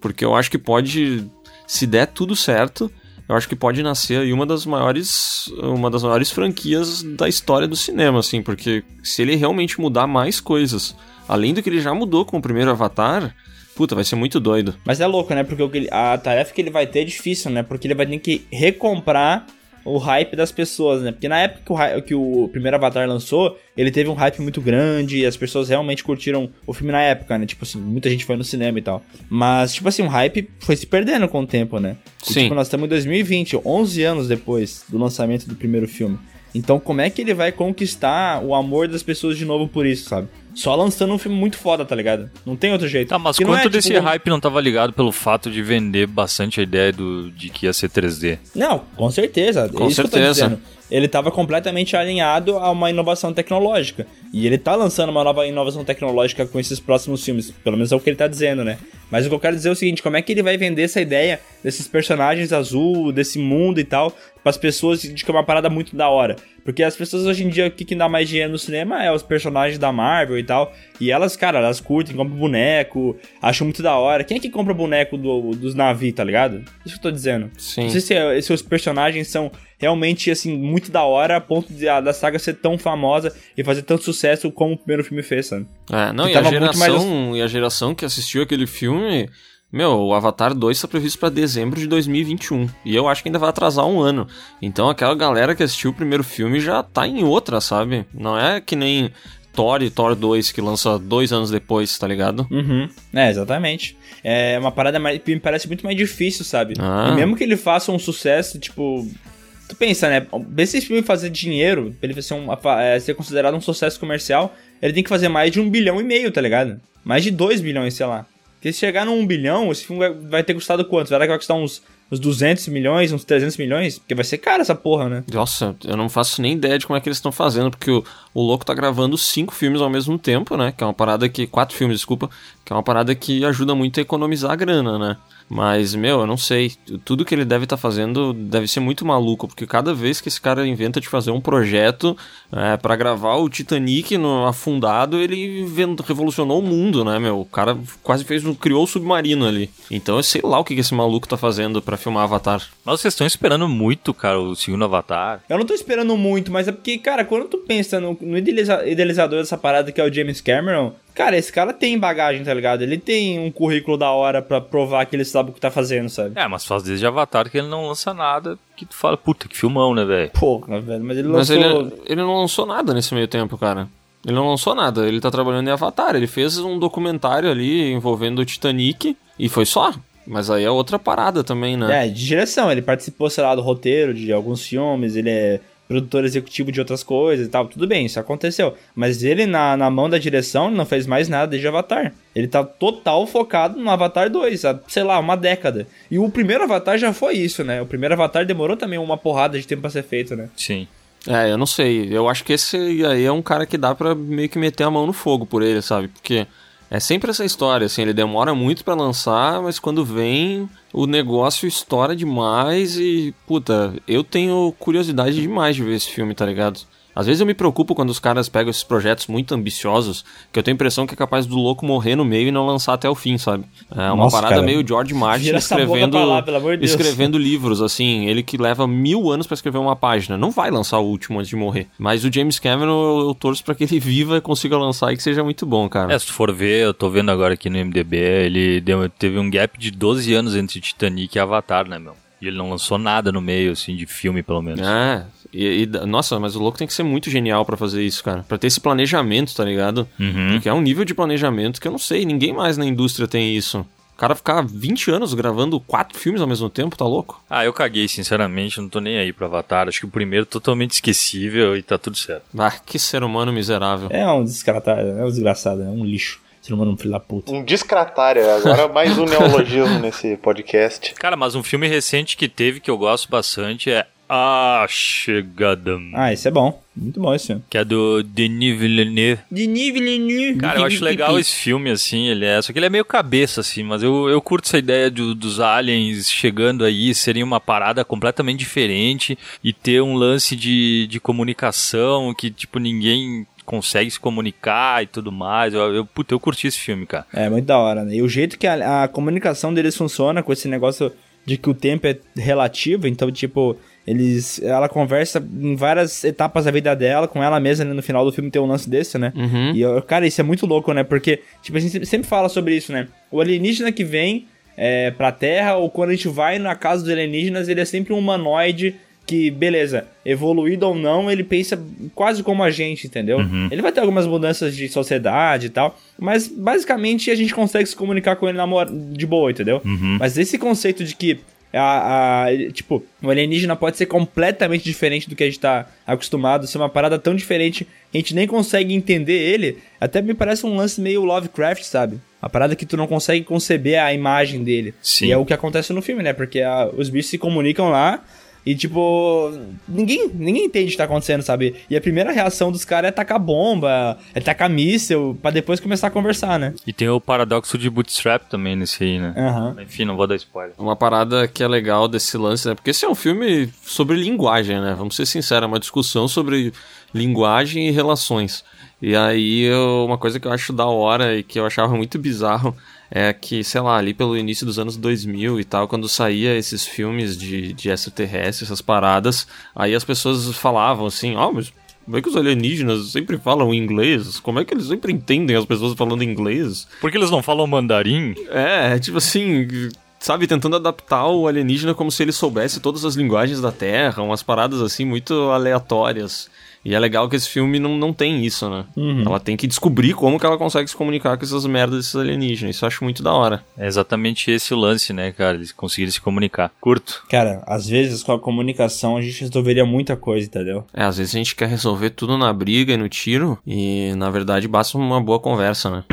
Porque eu acho que pode, se der tudo certo, eu acho que pode nascer aí uma das maiores, uma das maiores franquias da história do cinema, assim, porque se ele realmente mudar mais coisas, além do que ele já mudou com o primeiro Avatar, puta, vai ser muito doido. Mas é louco, né? Porque a tarefa que ele vai ter é difícil, né? Porque ele vai ter que recomprar o hype das pessoas, né? Porque na época que o, que o primeiro Avatar lançou, ele teve um hype muito grande e as pessoas realmente curtiram o filme na época, né? Tipo assim, muita gente foi no cinema e tal. Mas, tipo assim, o hype foi se perdendo com o tempo, né? E, Sim. tipo, nós estamos em 2020, 11 anos depois do lançamento do primeiro filme. Então, como é que ele vai conquistar o amor das pessoas de novo por isso, sabe? Só lançando um filme muito foda, tá ligado? Não tem outro jeito. Tá, mas Que quanto é, tipo, desse um- hype não tava ligado pelo fato de vender bastante a ideia do, de que ia ser 3D? Não, com certeza. Com é isso que eu tô certeza. dizendo. Ele estava completamente alinhado a uma inovação tecnológica. E ele tá lançando uma nova inovação tecnológica com esses próximos filmes. Pelo menos é o que ele tá dizendo, né? Mas o que eu quero dizer é o seguinte: como é que ele vai vender essa ideia desses personagens azul, desse mundo e tal, para as pessoas de que é uma parada muito da hora? Porque as pessoas hoje em dia, o que, que dá mais dinheiro no cinema é os personagens da Marvel e tal. E elas, cara, elas curtem, compram boneco, acham muito da hora. Quem é que compra boneco do- dos navios, tá ligado? Isso que eu tô dizendo. Sim. Não sei se, é- se os personagens são realmente, assim, muito da hora a ponto de, a, da saga ser tão famosa e fazer tanto sucesso como o primeiro filme fez, sabe? É, não, e a, geração, e a geração que assistiu aquele filme, meu, o Avatar 2 está previsto para dezembro de 2021. E eu acho que ainda vai atrasar um ano. Então aquela galera que assistiu o primeiro filme já tá em outra, sabe? Não é que nem Thor e Thor 2 que lança dois anos depois, tá ligado? Uhum. É, exatamente. É uma parada mais, que me parece muito mais difícil, sabe? Ah. E mesmo que ele faça um sucesso, tipo. Tu pensa, né? Pra esse filme fazer dinheiro, pra ele ser, um, é, ser considerado um sucesso comercial, ele tem que fazer mais de um bilhão e meio, tá ligado? Mais de dois bilhões, sei lá. Porque se chegar num bilhão, esse filme vai, ter custado quanto? Será que vai custar uns, uns 200 milhões, uns 300 milhões? Porque vai ser caro essa porra, né? Nossa, eu não faço nem ideia de como é que eles estão fazendo, porque o, o louco tá gravando cinco filmes ao mesmo tempo, né? Que é uma parada que. Quatro filmes, desculpa. Que é uma parada que ajuda muito a economizar a grana, né? Mas, meu, eu não sei. Tudo que ele deve estar fazendo deve ser muito maluco, porque cada vez que esse cara inventa de fazer um projeto é, para gravar o Titanic no afundado, ele revolucionou o mundo, né, meu? O cara quase fez um, criou o submarino ali. Então eu sei lá o que que esse maluco tá fazendo para filmar Avatar. Mas vocês estão esperando muito, cara, o segundo Avatar. Eu não tô esperando muito, mas é porque, cara, quando tu pensa no, no idealiza- idealizador dessa parada que é o James Cameron, cara, esse cara tem bagagem, tá ligado? Ele tem um currículo da hora pra provar que ele sabe o que tá fazendo, sabe? É, mas faz desde Avatar que ele não lança nada que tu fala, puta, que filmão, né, velho? Porra, velho, mas ele Mas lançou... ele, ele não lançou nada nesse meio tempo, cara. Ele não lançou nada. Ele tá trabalhando em Avatar. Ele fez um documentário ali envolvendo o Titanic e foi só. Mas aí é outra parada também, né? É, de direção, ele participou, sei lá, do roteiro de alguns filmes, ele é produtor executivo de outras coisas e tal, tudo bem, isso aconteceu. Mas ele, na, na mão da direção, não fez mais nada desde Avatar. Ele tá total focado no Avatar 2, há, sei lá, uma década. E o primeiro Avatar já foi isso, né? O primeiro Avatar demorou também uma porrada de tempo pra ser feito, né? Sim. É, eu não sei. Eu acho que esse aí é um cara que dá pra meio que meter a mão no fogo por ele, sabe? Porque é sempre essa história, assim, ele demora muito pra lançar, mas quando vem, o negócio estoura demais e, puta, eu tenho curiosidade demais de ver esse filme, tá ligado? Às vezes eu me preocupo quando os caras pegam esses projetos muito ambiciosos, que eu tenho a impressão que é capaz do louco morrer no meio e não lançar até o fim, sabe? É uma Nossa, parada cara. meio George Martin escrevendo, lá, pelo amor de Deus. escrevendo livros, assim, ele que leva mil anos pra escrever uma página. Não vai lançar o último antes de morrer. Mas o James Cameron, eu, eu torço pra que ele viva e consiga lançar e que seja muito bom, cara. É, se tu for ver, eu tô vendo agora aqui no MDB, ele deu, teve um gap de 12 anos entre Titanic e Avatar, né, meu? E ele não lançou nada no meio, assim, de filme, pelo menos. É, e, e- nossa, mas o louco tem que ser muito genial pra fazer isso, cara. Pra ter esse planejamento, tá ligado? Uhum. Porque é um nível de planejamento que eu não sei, ninguém mais na indústria tem isso. O cara ficar 20 anos gravando quatro filmes ao mesmo tempo, tá louco? Ah, eu caguei, sinceramente, não tô nem aí pro Avatar. Acho que o primeiro é totalmente esquecível e tá tudo certo. Ah, que ser humano miserável. É um descartado, é um desgraçado, é um lixo. Ser humano um filho da puta. Um descratário, agora mais um neologismo nesse podcast. Cara, mas um filme recente que teve que eu gosto bastante é A Chegada, Ah, esse é bom. Muito bom esse filme. que é do Denis Villeneuve. Denis Villeneuve. Cara, eu acho legal esse filme, assim, ele é. Só que ele é meio cabeça, assim, mas eu, eu curto essa ideia do- dos aliens chegando aí, serem uma parada completamente diferente e ter um lance de, de comunicação que, tipo, ninguém consegue se comunicar e tudo mais. Eu, eu, puta, eu curti esse filme, cara. É, muito da hora, né? E o jeito que a, a comunicação deles funciona com esse negócio de que o tempo é relativo, então, tipo, eles. Ela conversa em várias etapas da vida dela, com ela mesma, né? No final do filme tem um lance desse, né? Uhum. E, eu- cara, isso é muito louco, né? Porque, tipo, a gente sempre fala sobre isso, né? O alienígena que vem é, pra Terra, ou quando a gente vai na casa dos alienígenas, ele é sempre um humanoide que, beleza, evoluído ou não, ele pensa quase como a gente, entendeu? Ele vai ter algumas mudanças de sociedade e tal, mas basicamente a gente consegue se comunicar com ele na de boa, entendeu? Mas esse conceito de que a, a- tipo, o alienígena pode ser completamente diferente do que a gente tá acostumado, ser uma parada tão diferente que a gente nem consegue entender ele, até me parece um lance meio Lovecraft, sabe? Uma parada que tu não consegue conceber a imagem dele. Sim. E é o que acontece no filme, né? Porque a- os bichos se comunicam lá e, tipo, ninguém, ninguém entende o que tá acontecendo, sabe? E a primeira reação dos caras é tacar bomba, é tacar míssel, pra depois começar a conversar, né? E tem o paradoxo de Bootstrap também nesse aí, né? Aham. Enfim, não vou dar spoiler. Uma parada que é legal desse lance, né? Porque esse é um filme sobre linguagem, né? Vamos ser sinceros, é uma discussão sobre linguagem e relações. E aí, eu- uma coisa que eu acho da hora e que eu achava muito bizarro é que, sei lá, ali pelo início dos anos 2000 e tal, quando saía esses filmes de, de extraterrestre, essas paradas, aí as pessoas falavam assim, ó, mas como é que os alienígenas sempre falam inglês? Como é que eles sempre entendem as pessoas falando inglês? Por que eles não falam mandarim? É, tipo assim, sabe, tentando adaptar o alienígena como se ele soubesse todas as linguagens da Terra, umas paradas assim muito aleatórias. E é legal que esse filme não, não tem isso, né? Ela tem que descobrir como que ela consegue se comunicar com essas merdas desses alienígenas. Isso eu acho muito da hora. É exatamente esse o lance, né, cara? Eles conseguirem se comunicar. Curto. Cara, às vezes com a comunicação a gente resolveria muita coisa, entendeu? É, às vezes a gente quer resolver tudo na briga e no tiro, e na verdade basta uma boa conversa, né?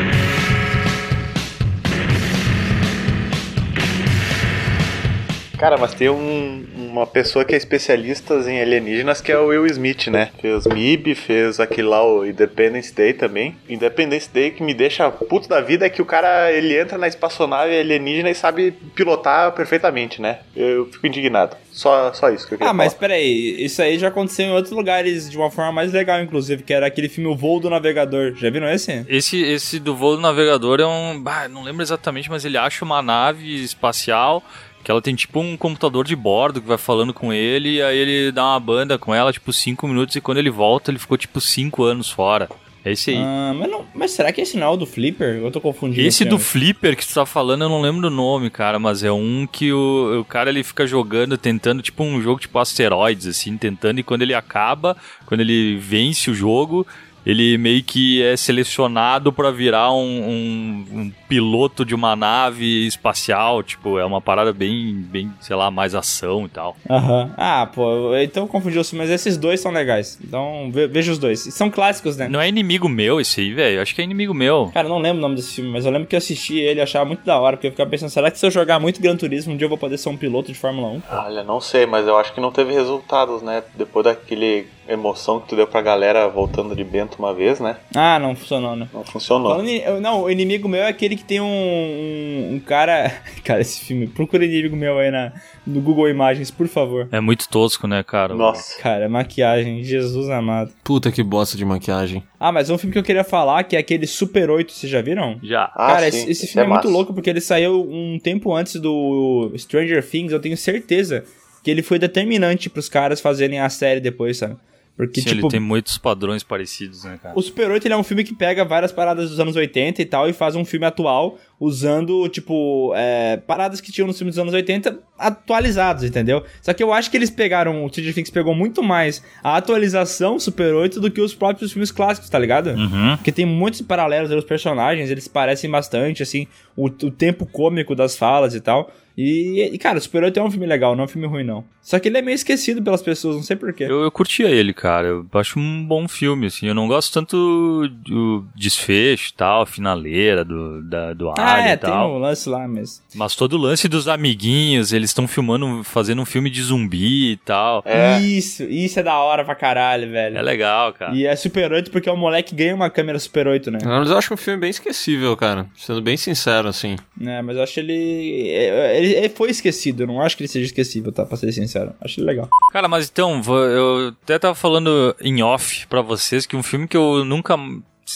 Cara, mas tem um- uma pessoa que é especialista em alienígenas que é o Will Smith, né? Fez MIB, fez aquele lá, o Independence Day também. Independence Day que me deixa puto da vida é que o cara, ele entra na espaçonave alienígena e sabe pilotar perfeitamente, né? Eu fico indignado. Só, só isso que eu queria Ah, mas falar. peraí, isso aí já aconteceu em outros lugares de uma forma mais legal, inclusive, que era aquele filme O Voo do Navegador. Já viram esse? Esse, esse do voo do navegador é um. Bah, não lembro exatamente, mas ele acha uma nave espacial que ela tem tipo um computador de bordo que vai falando com ele, e aí ele dá uma banda com ela, tipo, 5 minutos, e quando ele volta, ele ficou tipo 5 anos fora. É esse aí. Ah, mas, não, mas será que esse não é o do Flipper? Eu tô confundindo. Esse do ó. Flipper que tu tá falando, eu não lembro o nome, cara, mas é um que o, o cara ele fica jogando, tentando, tipo um jogo tipo asteroides, assim, tentando, e quando ele acaba, quando ele vence o jogo, ele meio que é selecionado pra virar um, um- um piloto de uma nave espacial, tipo, é uma parada bem, bem, sei lá, mais ação e tal. Aham. Ah, pô, então confundiu os mas esses dois são legais. Então ve- veja os dois. São clássicos, né? Não é inimigo meu esse aí, velho? Acho que é inimigo meu. Cara, eu não lembro o nome desse filme, mas eu lembro que eu assisti ele e achava muito da hora, porque eu ficava pensando, será que se eu jogar muito Gran Turismo, um dia eu vou poder ser um piloto de Fórmula 1? Olha, não sei, mas eu acho que não teve resultados, né? Depois daquele emoção que tu deu pra galera voltando de Bento uma vez, né? Ah, não funcionou, né? Não funcionou. Falando em- eu- não, o inimigo meu é aquele que tem um, um, um cara. Cara, esse filme. Procura inimigo meu aí na, no Google Imagens, por favor. É muito tosco, né, cara? Nossa. Cara, maquiagem, Jesus amado. Puta que bosta de maquiagem. Ah, mas um filme que eu queria falar, que é aquele Super 8, vocês já viram? Já. Ah, Cara, sim, esse, esse filme é, é muito louco porque ele saiu um tempo antes do Stranger Things. Eu tenho certeza que ele foi determinante pros caras fazerem a série depois, sabe? Porque, Sim, tipo, ele tem muitos padrões parecidos, né, cara? o Super 8 ele é um filme que pega várias paradas dos anos 80 e tal e faz um filme atual usando, tipo, é, paradas que tinham nos filmes dos anos 80 atualizados, entendeu? Só que eu acho que eles pegaram, o Stranger Things pegou muito mais a atualização Super 8 do que os próprios filmes clássicos, tá ligado? Uhum. Porque tem muitos paralelos entre os personagens, eles parecem bastante, assim, o, o tempo cômico das falas e tal. E, e, cara, Super 8 é um filme legal, não é um filme ruim, não. Só que ele é meio esquecido pelas pessoas, não sei porquê. Eu, eu curtia ele, cara. Eu acho um bom filme, assim. Eu não gosto tanto do desfecho e tal, a finaleira do, da, do Ah, Alien é, e tem tal. um lance lá, mas... Mas todo o lance dos amiguinhos, eles estão filmando, fazendo um filme de zumbi e tal. É. Isso, isso é da hora pra caralho, velho. É legal, cara. E é Super 8 porque o moleque ganha uma câmera Super 8, né? Mas eu acho um filme bem esquecível, cara. Sendo bem sincero, assim. É, mas eu acho ele... é, ele... ele foi esquecido, eu não acho que ele seja esquecível, tá? Pra ser sincero. Acho legal. Cara, mas então, eu até tava falando em off pra vocês que um filme que eu nunca,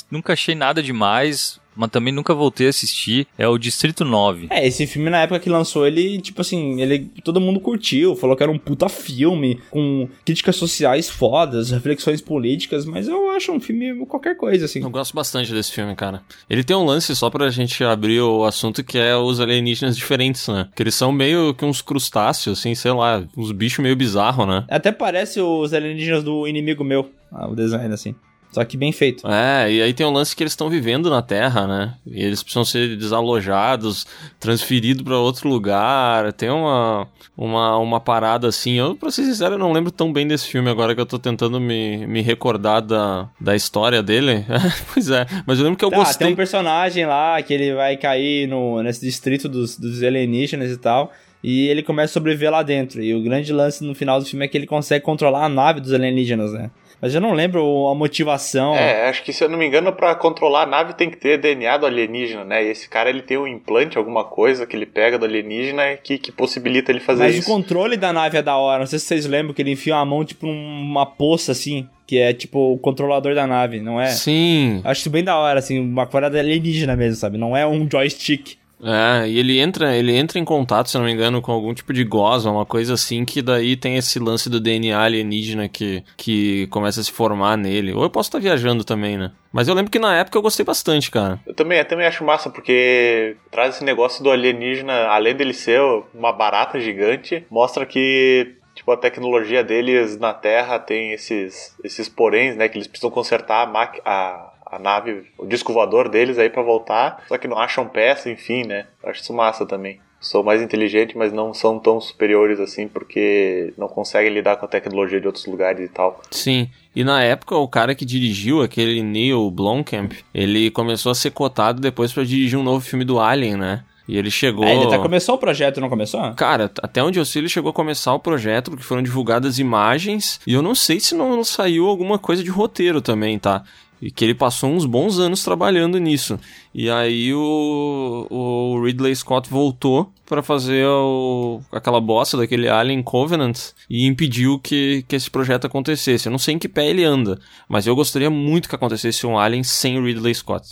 nunca achei nada demais, mas também nunca voltei a assistir, é o Distrito 9. É, esse filme na época que lançou, ele, tipo assim, ele todo mundo curtiu, falou que era um puta filme, com críticas sociais fodas, reflexões políticas, mas eu acho um filme qualquer coisa, assim. Eu gosto bastante desse filme, cara. Ele tem um lance, só pra gente abrir o assunto, que é os alienígenas diferentes, né? Que eles são meio que uns crustáceos, assim, sei lá, uns bichos meio bizarros, né? Até parece os alienígenas do inimigo meu, ah, o design, assim. Só que bem feito. É, e aí tem um lance que eles estão vivendo na Terra, né? E eles precisam ser desalojados, transferidos pra outro lugar. Tem uma, uma, uma parada assim. Eu, pra ser sincero, eu não lembro tão bem desse filme agora que eu tô tentando me, me recordar da, da história dele. pois é, mas eu lembro que eu Tá, gostei. tem um personagem lá que ele vai cair no, nesse distrito dos, dos alienígenas e tal. E ele começa a sobreviver lá dentro. E o grande lance no final do filme é que ele consegue controlar a nave dos alienígenas, né? Mas eu não lembro a motivação. É, acho que se eu não me engano, pra controlar a nave tem que ter DNA do alienígena, né? E esse cara ele tem um implante, alguma coisa que ele pega do alienígena que, que possibilita ele fazer Mas isso. o controle da nave é da hora. Não sei se vocês lembram que ele enfia uma mão, tipo, numa poça, assim. Que é, tipo, o controlador da nave, não é? Sim. Acho isso bem da hora, assim. Uma parada alienígena mesmo, sabe? Não é um joystick. É, e ele entra, ele entra em contato, se não me engano, com algum tipo de gosma, uma coisa assim, que daí tem esse lance do DNA alienígena que, que começa a se formar nele. Ou eu posso estar viajando também, né? Mas eu lembro que na época eu gostei bastante, cara. Eu também, eu também acho massa, porque traz esse negócio do alienígena, além dele ser uma barata gigante, mostra que tipo, a tecnologia deles na Terra tem esses, esses poréns, né? Que eles precisam consertar a, a, a nave, o disco voador deles aí pra voltar, só que não acham peça, enfim, né? Acho isso massa também. São mais inteligentes, mas não são tão superiores assim, porque não conseguem lidar com a tecnologia de outros lugares e tal. Sim. E na época, o cara que dirigiu, aquele Neil Blomkamp, ele começou a ser cotado depois pra dirigir um novo filme do Alien, né? E ele chegou. É, ele até começou o projeto, não começou? Cara, até onde eu sei, ele chegou a começar o projeto, porque foram divulgadas imagens, e eu não sei se não saiu alguma coisa de roteiro também, tá? E que ele passou uns bons anos trabalhando nisso. E aí o, o Ridley Scott voltou pra fazer o, aquela bosta daquele Alien Covenant e impediu que, que esse projeto acontecesse. Eu não sei em que pé ele anda, mas eu gostaria muito que acontecesse um Alien sem o Ridley Scott.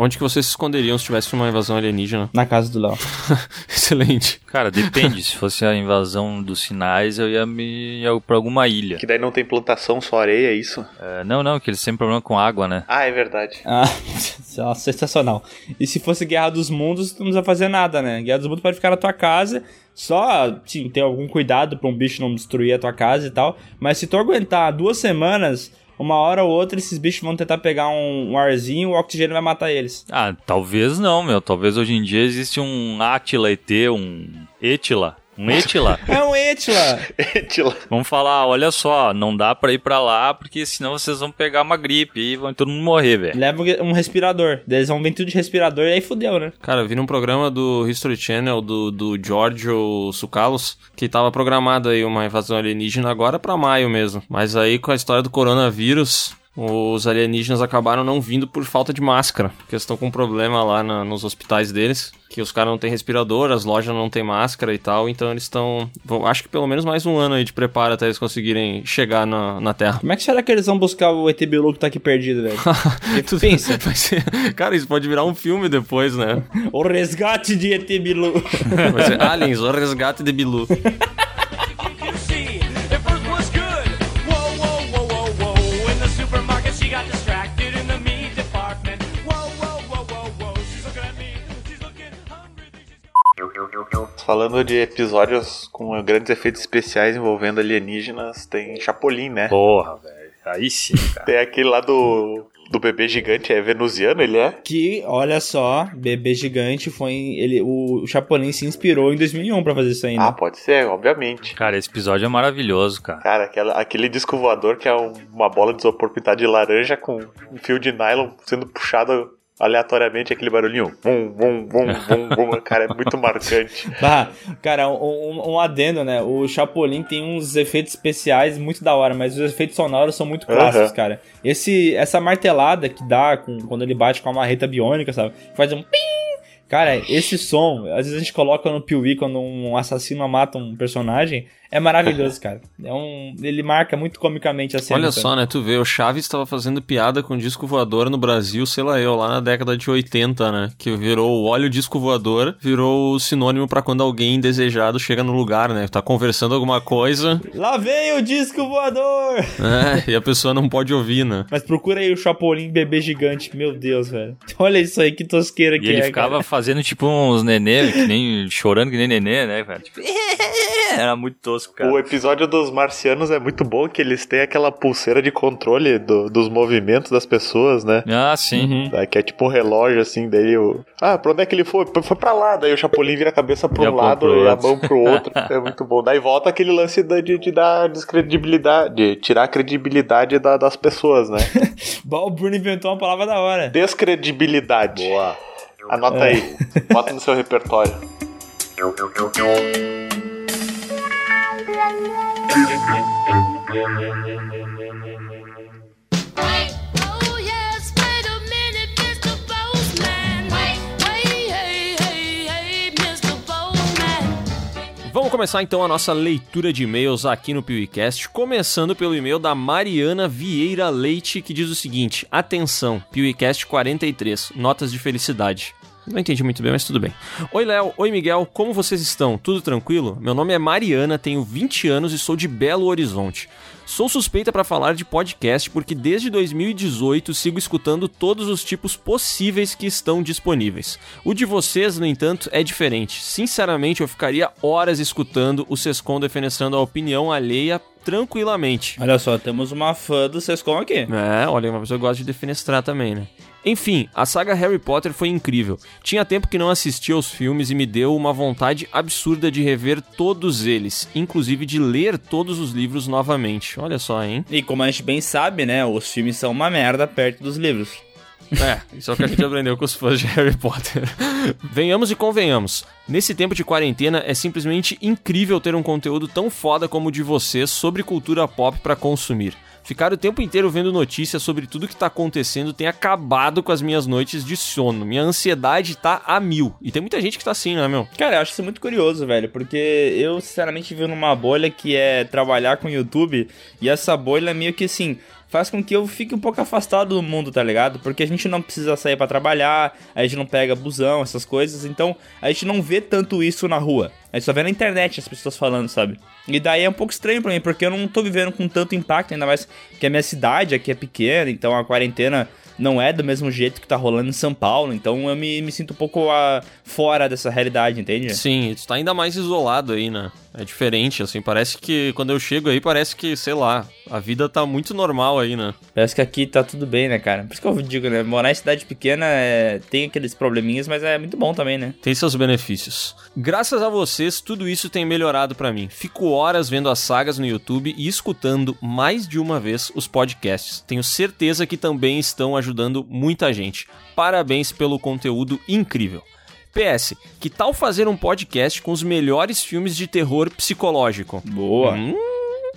Onde que vocês se esconderiam se tivesse uma invasão alienígena? Na casa do Léo. Excelente. Cara, depende. Se fosse a invasão dos sinais, eu ia me ia pra alguma ilha. Que daí não tem plantação, só areia, é isso? É, não, não, que eles têm problema com água, né? Ah, é verdade. Ah, nossa, sensacional. E se fosse Guerra dos Mundos, tu não precisa fazer nada, né? Guerra dos Mundos pode ficar na tua casa, só, sim, ter algum cuidado pra um bicho não destruir a tua casa e tal. Mas se tu aguentar duas semanas, uma hora ou outra, esses bichos vão tentar pegar um, um arzinho, o oxigênio vai matar eles. Ah, talvez não, meu. Talvez hoje em dia existe um Atila ET, um Etila. Um Etila. É um Etila! Etila. Vamos falar, olha só, não dá pra ir pra lá, porque senão vocês vão pegar uma gripe e vão todo mundo morrer, velho. Leva um respirador. Daí Eles vão vir tudo de respirador e aí fudeu, né? Cara, eu vi num programa do History Channel do, do Giorgio Sukalos que tava programado aí uma invasão alienígena agora pra maio mesmo. Mas aí com a história do coronavírus, os alienígenas acabaram não vindo por falta de máscara. Porque eles estão com um problema lá na- nos hospitais deles. Que os caras não têm respirador, as lojas não têm máscara e tal. Então eles estão. Acho que pelo menos mais um ano aí de preparo até eles conseguirem chegar na, na Terra. Como é que será que eles vão buscar o ET Bilu que tá aqui perdido, velho? Tu pensa. Ser- Cara, isso pode virar um filme depois, né? o resgate de ET Bilu. Vai ser Aliens, o resgate de Bilu. Falando de episódios com grandes efeitos especiais envolvendo alienígenas, tem Chapolin, né? Porra, velho. Aí sim, cara. Tem aquele lá do, do bebê gigante, é venusiano, ele é? Que, olha só, Bebê Gigante foi. Ele, o Chapolin se inspirou em 2001 pra fazer isso ainda. Ah, pode ser, obviamente. Cara, esse episódio é maravilhoso, cara. Cara, aquela, aquele disco voador que é um- uma bola de isopor pintada de laranja com um fio de nylon sendo puxado aleatoriamente, aquele barulhinho. Vum, vum, vum, vum, vum. Cara, é muito marcante. Bah, cara, um, um- adendo, né? O Chapolin tem uns efeitos especiais muito da hora, mas os efeitos sonoros são muito clássicos, Aham. cara. Esse, essa martelada que dá com, quando ele bate com a marreta biônica, sabe? Faz um pim! Cara, esse som, às vezes a gente coloca no Piuí quando um assassino mata um personagem, é maravilhoso, cara. É um, ele marca muito comicamente a cena. Olha sabe? só, né? Tu vê, o Chaves estava fazendo piada com disco voador no Brasil, sei lá eu, lá na década de 80, né? Que virou o óleo disco voador, virou o sinônimo pra quando alguém indesejado chega no lugar, né? Tá conversando alguma coisa, Lá vem o disco voador! né? E a pessoa não pode ouvir, né? Mas procura aí o Chapolin bebê gigante, meu Deus, velho. Olha isso aí, que tosqueira E que ele é, ficava cara. fazendo tipo uns nenê, que nem chorando que nem nenê, né, velho? Tipo, era muito tosco, cara. O episódio dos marcianos é muito bom, que eles têm aquela pulseira de controle do- dos movimentos das pessoas, né? Ah, sim. Uhum. Daí Que é tipo um relógio, assim, daí o... Ah, pra onde é que ele foi? Foi pra lá, daí o Chapolin vira a cabeça pra um lado e a mão pro outro. É muito bom. Daí volta aquele lance da- de, de dar descredibilidade, de tirar a credibilidade da- das pessoas, né? Bah, O Bruno inventou uma palavra da hora. Descredibilidade. Boa. Anota É. aí. Bota no seu repertório. Vamos começar então a nossa leitura de e-mails aqui no PeeWeeCast, começando pelo e-mail da Mariana Vieira Leite, que diz o seguinte: Atenção, PeeWeeCast 43, notas de felicidade. Não entendi muito bem, mas tudo bem. Oi, Léo. Oi, Miguel. Como vocês estão? Tudo tranquilo? Meu nome é Mariana, tenho 20 anos e sou de Belo Horizonte. Sou suspeita para falar de podcast porque desde 2018 sigo escutando todos os tipos possíveis que estão disponíveis. O de vocês, no entanto, é diferente. Sinceramente, eu ficaria horas escutando o Sescon defenestrando a opinião alheia tranquilamente. Olha só, temos uma fã do Sescom aqui. É, olha, uma pessoa gosta de defenestrar também, né? Enfim, a saga Harry Potter foi incrível. Tinha tempo que não assistia aos filmes e me deu uma vontade absurda de rever todos eles, inclusive de ler todos os livros novamente. Olha só, hein? E como a gente bem sabe, né, os filmes são uma merda perto dos livros. É, isso é o que a gente aprendeu com os fãs de Harry Potter. Venhamos e convenhamos. Nesse tempo de quarentena é simplesmente incrível ter um conteúdo tão foda como o de vocês sobre cultura pop pra consumir. Ficar o tempo inteiro vendo notícias sobre tudo que tá acontecendo tem acabado com as minhas noites de sono. Minha ansiedade tá a mil. E tem muita gente que tá assim, né, meu? Cara, eu acho isso muito curioso, velho, porque eu, sinceramente, vivo numa bolha que é trabalhar com YouTube, e essa bolha é meio que assim, faz com que eu fique um pouco afastado do mundo, tá ligado? Porque a gente não precisa sair pra trabalhar, a gente não pega busão, essas coisas, então a gente não vê tanto isso na rua. A gente só vê na internet as pessoas falando, sabe? E daí é um pouco estranho pra mim, porque eu não tô vivendo com tanto impacto, ainda mais que a minha cidade aqui é pequena, então a quarentena não é do mesmo jeito que tá rolando em São Paulo, então eu me, me sinto um pouco ah, fora dessa realidade, entende? Sim, tu tá ainda mais isolado aí, né? É diferente, assim, parece que quando eu chego aí, parece que, sei lá, a vida tá muito normal aí, né? Parece que aqui tá tudo bem, né, cara? Por isso que eu digo, né? Morar em cidade pequena é... tem aqueles probleminhas, mas é muito bom também, né? Tem seus benefícios. Graças a vocês, tudo isso tem melhorado pra mim. Fico horas vendo as sagas no YouTube e escutando mais de uma vez os podcasts. Tenho certeza que também estão ajudando muita gente. Parabéns pelo conteúdo incrível. PS, que tal fazer um podcast com os melhores filmes de terror psicológico? Boa. Hum,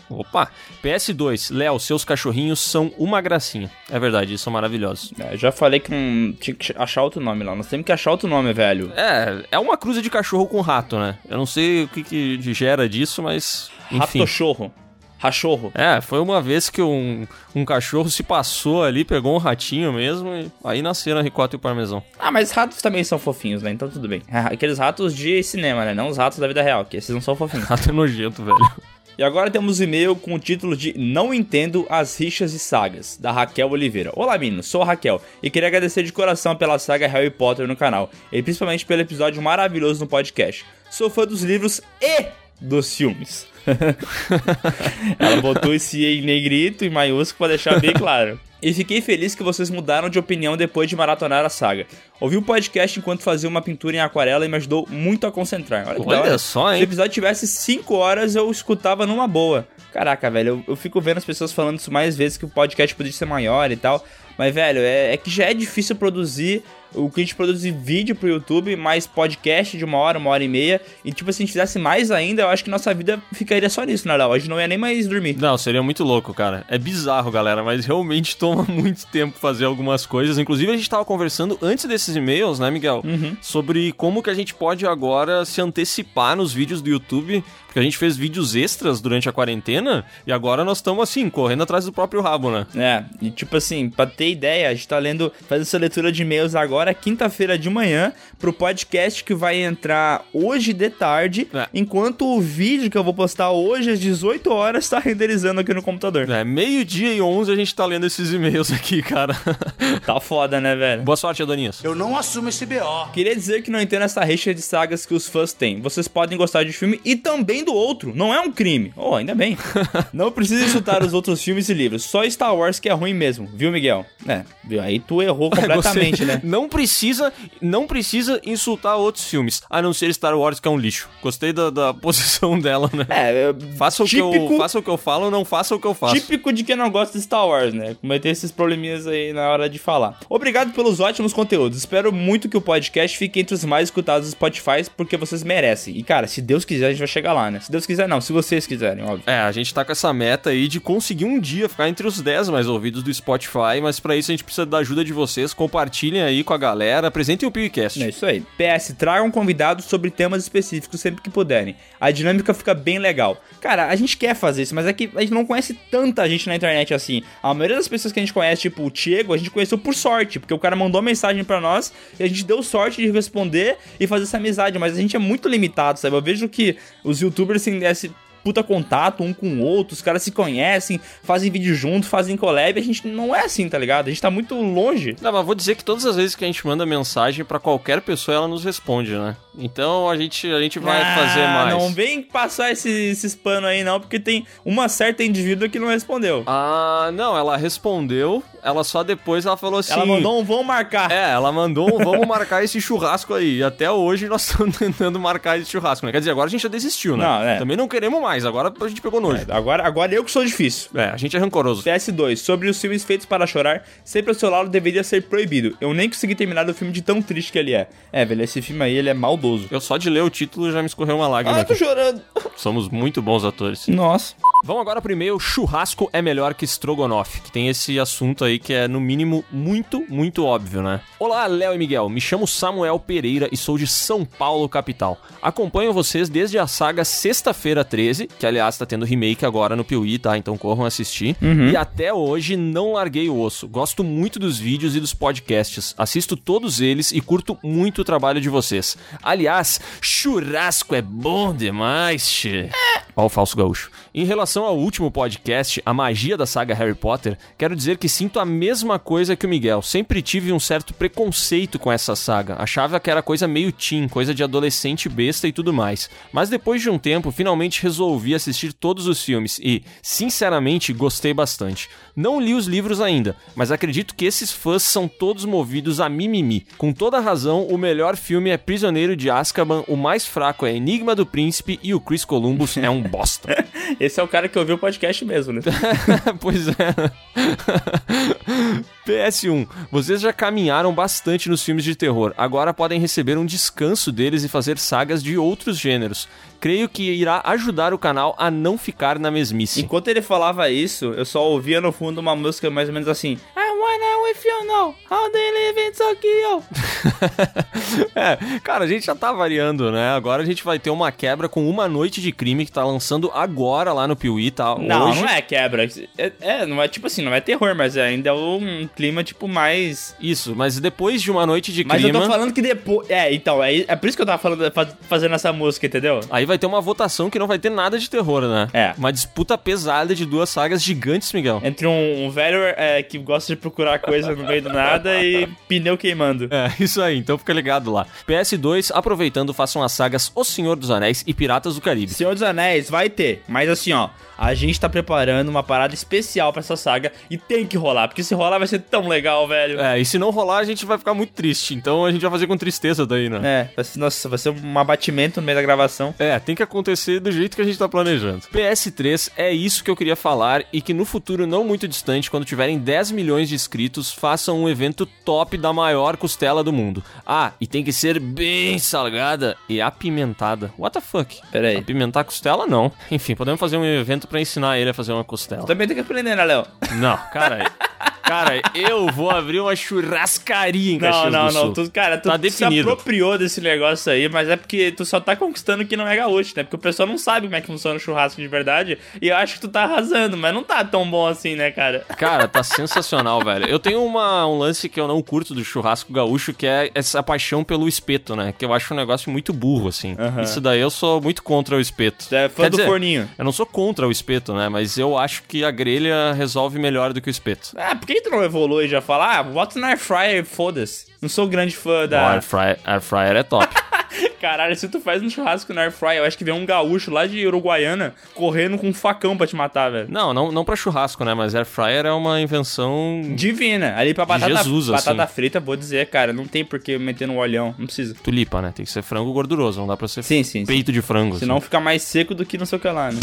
opa. PS2, Léo, seus cachorrinhos são uma gracinha. É verdade, eles são maravilhosos. É, já falei que não tinha que achar outro nome lá. Nós temos que achar outro nome, velho. É, é uma cruza de cachorro com rato, né? Eu não sei o que, que gera disso, mas. Enfim. Ratochorro. Rachorro. É, foi uma vez que um, um cachorro se passou ali, pegou um ratinho mesmo, e aí nasceram a ricota e o parmesão. Ah, mas ratos também são fofinhos, né? Então tudo bem. Aqueles ratos de cinema, né? Não os ratos da vida real, que esses não são fofinhos. Rato é nojento, velho. E agora temos um e-mail com o título de Não Entendo as Rixas e Sagas, da Raquel Oliveira. Olá, meninos, sou a Raquel e queria agradecer de coração pela saga Harry Potter no canal, e principalmente pelo episódio maravilhoso no podcast. Sou fã dos livros e dos filmes. Ela botou esse em negrito e maiúsculo pra deixar bem claro. E fiquei feliz que vocês mudaram de opinião depois de maratonar a saga. Ouvi o podcast enquanto fazia uma pintura em aquarela e me ajudou muito a concentrar. Olha, Olha só, Se o hein? episódio tivesse 5 horas, eu escutava numa boa. Caraca, velho, eu, eu fico vendo as pessoas falando isso mais vezes que o podcast podia ser maior e tal. Mas, velho, é, é que já é difícil produzir o que a gente produz vídeo pro YouTube, mais podcast de uma hora, uma hora e meia. E, tipo, se a gente fizesse mais ainda, eu acho que nossa vida ficaria só nisso, né, Léo? A gente não ia nem mais dormir. Não, seria muito louco, cara. É bizarro, galera, mas realmente toma muito tempo fazer algumas coisas. Inclusive, a gente tava conversando antes desses e-mails, né, Miguel? Sobre como que a gente pode agora se antecipar nos vídeos do YouTube. Porque a gente fez vídeos extras durante a quarentena e agora nós estamos assim, correndo atrás do próprio rabo, né? É, e tipo assim, pra ter ideia, a gente tá lendo, fazendo essa leitura de e-mails agora, quinta-feira de manhã, pro podcast que vai entrar hoje de tarde, É. enquanto o vídeo que eu vou postar hoje às 18 horas tá renderizando aqui no computador. É, meio-dia e 11 a gente tá lendo esses e-mails aqui, cara. Tá foda, né, velho? Boa sorte, Adonias. Eu não assumo esse BO. Queria dizer que não entendo essa rixa de sagas que os fãs têm. Vocês podem gostar de filme e também do outro. Não é um crime. Oh, ainda bem. não precisa insultar os outros filmes e livros. Só Star Wars que é ruim mesmo, viu, Miguel? É, viu? aí tu errou completamente, Você né? Não precisa, não precisa insultar outros filmes, a não ser Star Wars, que é um lixo. Gostei da, da posição dela, né? É, é Faça o, que eu, típico- faça o que eu falo, não faça o que eu faço. Típico de quem não gosta de Star Wars, né? Cometer esses probleminhas aí na hora de falar. Obrigado pelos ótimos conteúdos. Espero muito que o podcast fique entre os mais escutados do Spotify, porque vocês merecem. E, cara, se Deus quiser, a gente vai chegar lá, né? Se Deus quiser, não. Se vocês quiserem, óbvio. É, a gente tá com essa meta aí de conseguir um dia ficar entre os 10 mais ouvidos do Spotify, mas pra isso a gente precisa da ajuda de vocês. Compartilhem aí com a galera, apresentem o PewCast. É isso aí. PS, tragam convidados sobre temas específicos sempre que puderem. A dinâmica fica bem legal. Cara, a gente quer fazer isso, mas é que a gente não conhece tanta gente na internet assim. A maioria das pessoas que a gente conhece, tipo o Diego, a gente conheceu por sorte, porque o cara mandou mensagem pra nós e a gente deu sorte de responder e fazer essa amizade, mas a gente é muito limitado, sabe? Eu vejo que os youtubers têm esse puta contato um com o outro, os caras se conhecem, fazem vídeo junto, fazem collab, a gente não é assim, tá ligado? A gente tá muito longe. Não, mas vou dizer que todas as vezes que a gente manda mensagem pra qualquer pessoa, ela nos responde, né? Então a gente, a gente vai Ah, fazer mais. Não vem passar esse- esses panos aí, não, porque tem uma certa indivídua que não respondeu. Ah, não, ela respondeu, ela só depois ela falou assim. Ela mandou um vão marcar. É, ela mandou um vamos marcar esse churrasco aí. E até hoje nós estamos tentando marcar esse churrasco, né? Quer dizer, agora a gente já desistiu, né? Não, é. Também não queremos mais, agora a gente pegou nojo. Agora, agora eu que sou difícil. É, a gente é rancoroso. PS2, sobre os filmes feitos para chorar, sempre ao seu lado deveria ser proibido. Eu nem consegui terminar o filme de tão triste que ele é. É, velho, esse filme aí, ele é maldoso. Eu só de ler o título já me escorreu uma lágrima Ah, tô aqui. chorando. Somos muito bons atores. Nossa. Vamos agora pro e-mail churrasco é melhor que estrogonofe, que tem esse assunto aí que é no mínimo muito, muito óbvio, né? Olá, Léo e Miguel, me chamo Samuel Pereira e sou de São Paulo, capital. Acompanho vocês desde a saga Sexta-feira 13, que aliás tá tendo remake agora no Piuí, tá? Então corram assistir. E até hoje não larguei o osso. Gosto muito dos vídeos e dos podcasts. Assisto todos eles e curto muito o trabalho de vocês. Aliás, churrasco é bom demais, che. Ó o falso gaúcho. Em relação ao último podcast, A Magia da Saga Harry Potter, quero dizer que sinto a mesma coisa que o Miguel. Sempre tive um certo preconceito com essa saga. Achava que era coisa meio teen, coisa de adolescente besta e tudo mais. Mas depois de um tempo, finalmente resolvi assistir todos os filmes e, sinceramente, gostei bastante. Não li os livros ainda, mas acredito que esses fãs são todos movidos a mimimi. Com toda razão, o melhor filme é Prisioneiro de Azkaban, o mais fraco é Enigma do Príncipe e o Chris Columbus é um bosta. Esse é o cara que ouviu o podcast mesmo, né? pois é. PS1. Vocês já caminharam bastante nos filmes de terror. Agora podem receber um descanso deles e fazer sagas de outros gêneros. Creio que irá ajudar o canal a não ficar na mesmice. Enquanto ele falava isso, eu só ouvia no fundo uma música mais ou menos assim. If you know how they live in Tokyo. é, cara, a gente já tá variando, né? Agora a gente vai ter uma quebra com Uma Noite de Crime que tá lançando agora lá no Piuí, tá? Não, Hoje. não é quebra. É, é, não é tipo assim, não é terror, mas ainda é um clima tipo mais. Isso, mas depois de Uma Noite de Mas Crime... eu tô falando que depois. É, então, é, é por isso que eu tava falando, fa- fazendo essa música, entendeu? Aí vai ter uma votação que não vai ter nada de terror, né? É. Uma disputa pesada de duas sagas gigantes, Miguel. Entre um, um velho é, que gosta de procurar coisa no meio do nada e pneu queimando. É, isso aí, então fica ligado lá. PS2, aproveitando, façam as sagas O Senhor dos Anéis e Piratas do Caribe. Senhor dos Anéis vai ter, mas assim, ó, a gente tá preparando uma parada especial pra essa saga e tem que rolar, porque se rolar vai ser tão legal, velho. É, e se não rolar, a gente vai ficar muito triste. Então a gente vai fazer com tristeza daí, né? É, nossa, vai ser um abatimento no meio da gravação. É, tem que acontecer do jeito que a gente tá planejando. PS3 é isso que eu queria falar e que no futuro não muito distante, quando tiverem 10 milhões de inscritos, façam um evento top da maior costela do mundo. Ah, e tem que ser bem salgada e apimentada. What the fuck? Pera aí. Apimentar costela, não. Enfim, podemos fazer um evento pra ensinar ele a fazer uma costela. Também tem que aprender, né, Léo? Não, cara. Cara, eu vou abrir uma churrascaria em Não, Caxias não, do não. Sul. Tu, cara, tu Tá se definido. apropriou desse negócio aí, mas é porque tu só tá conquistando que não é gaúcho, né? Porque o pessoal não sabe como é que funciona o churrasco de verdade e eu acho que tu tá arrasando, mas não tá tão bom assim, né, cara? Cara, tá sensacional, velho. Eu tenho uma, um lance que eu não curto do churrasco gaúcho, que é essa paixão pelo espeto, né? Que eu acho um negócio muito burro, assim. Aham. Isso daí eu sou muito contra o espeto. Tu é fã Quer do dizer, forninho. Eu não sou contra o espeto, né? Mas eu acho que a grelha resolve melhor do que o espeto. Ah, por que tu não evolui e já fala, ah, bota no air fryer, foda-se. Não sou grande fã da... air, fryer, air fryer é top. Caralho, se tu faz um churrasco no air fryer, eu acho que vem um gaúcho lá de Uruguaiana correndo com um facão pra te matar, velho. não, não, não pra churrasco, né? Mas air fryer é uma invenção Divina. Ali pra batata, Jesus, batata assim. frita, vou dizer, cara, não tem por que meter no olhão, não precisa. tulipa, né? Tem que ser frango gorduroso, não dá pra ser Sim, sim, sim. peito de frango. Senão assim. fica mais seco do que não sei o que lá, né?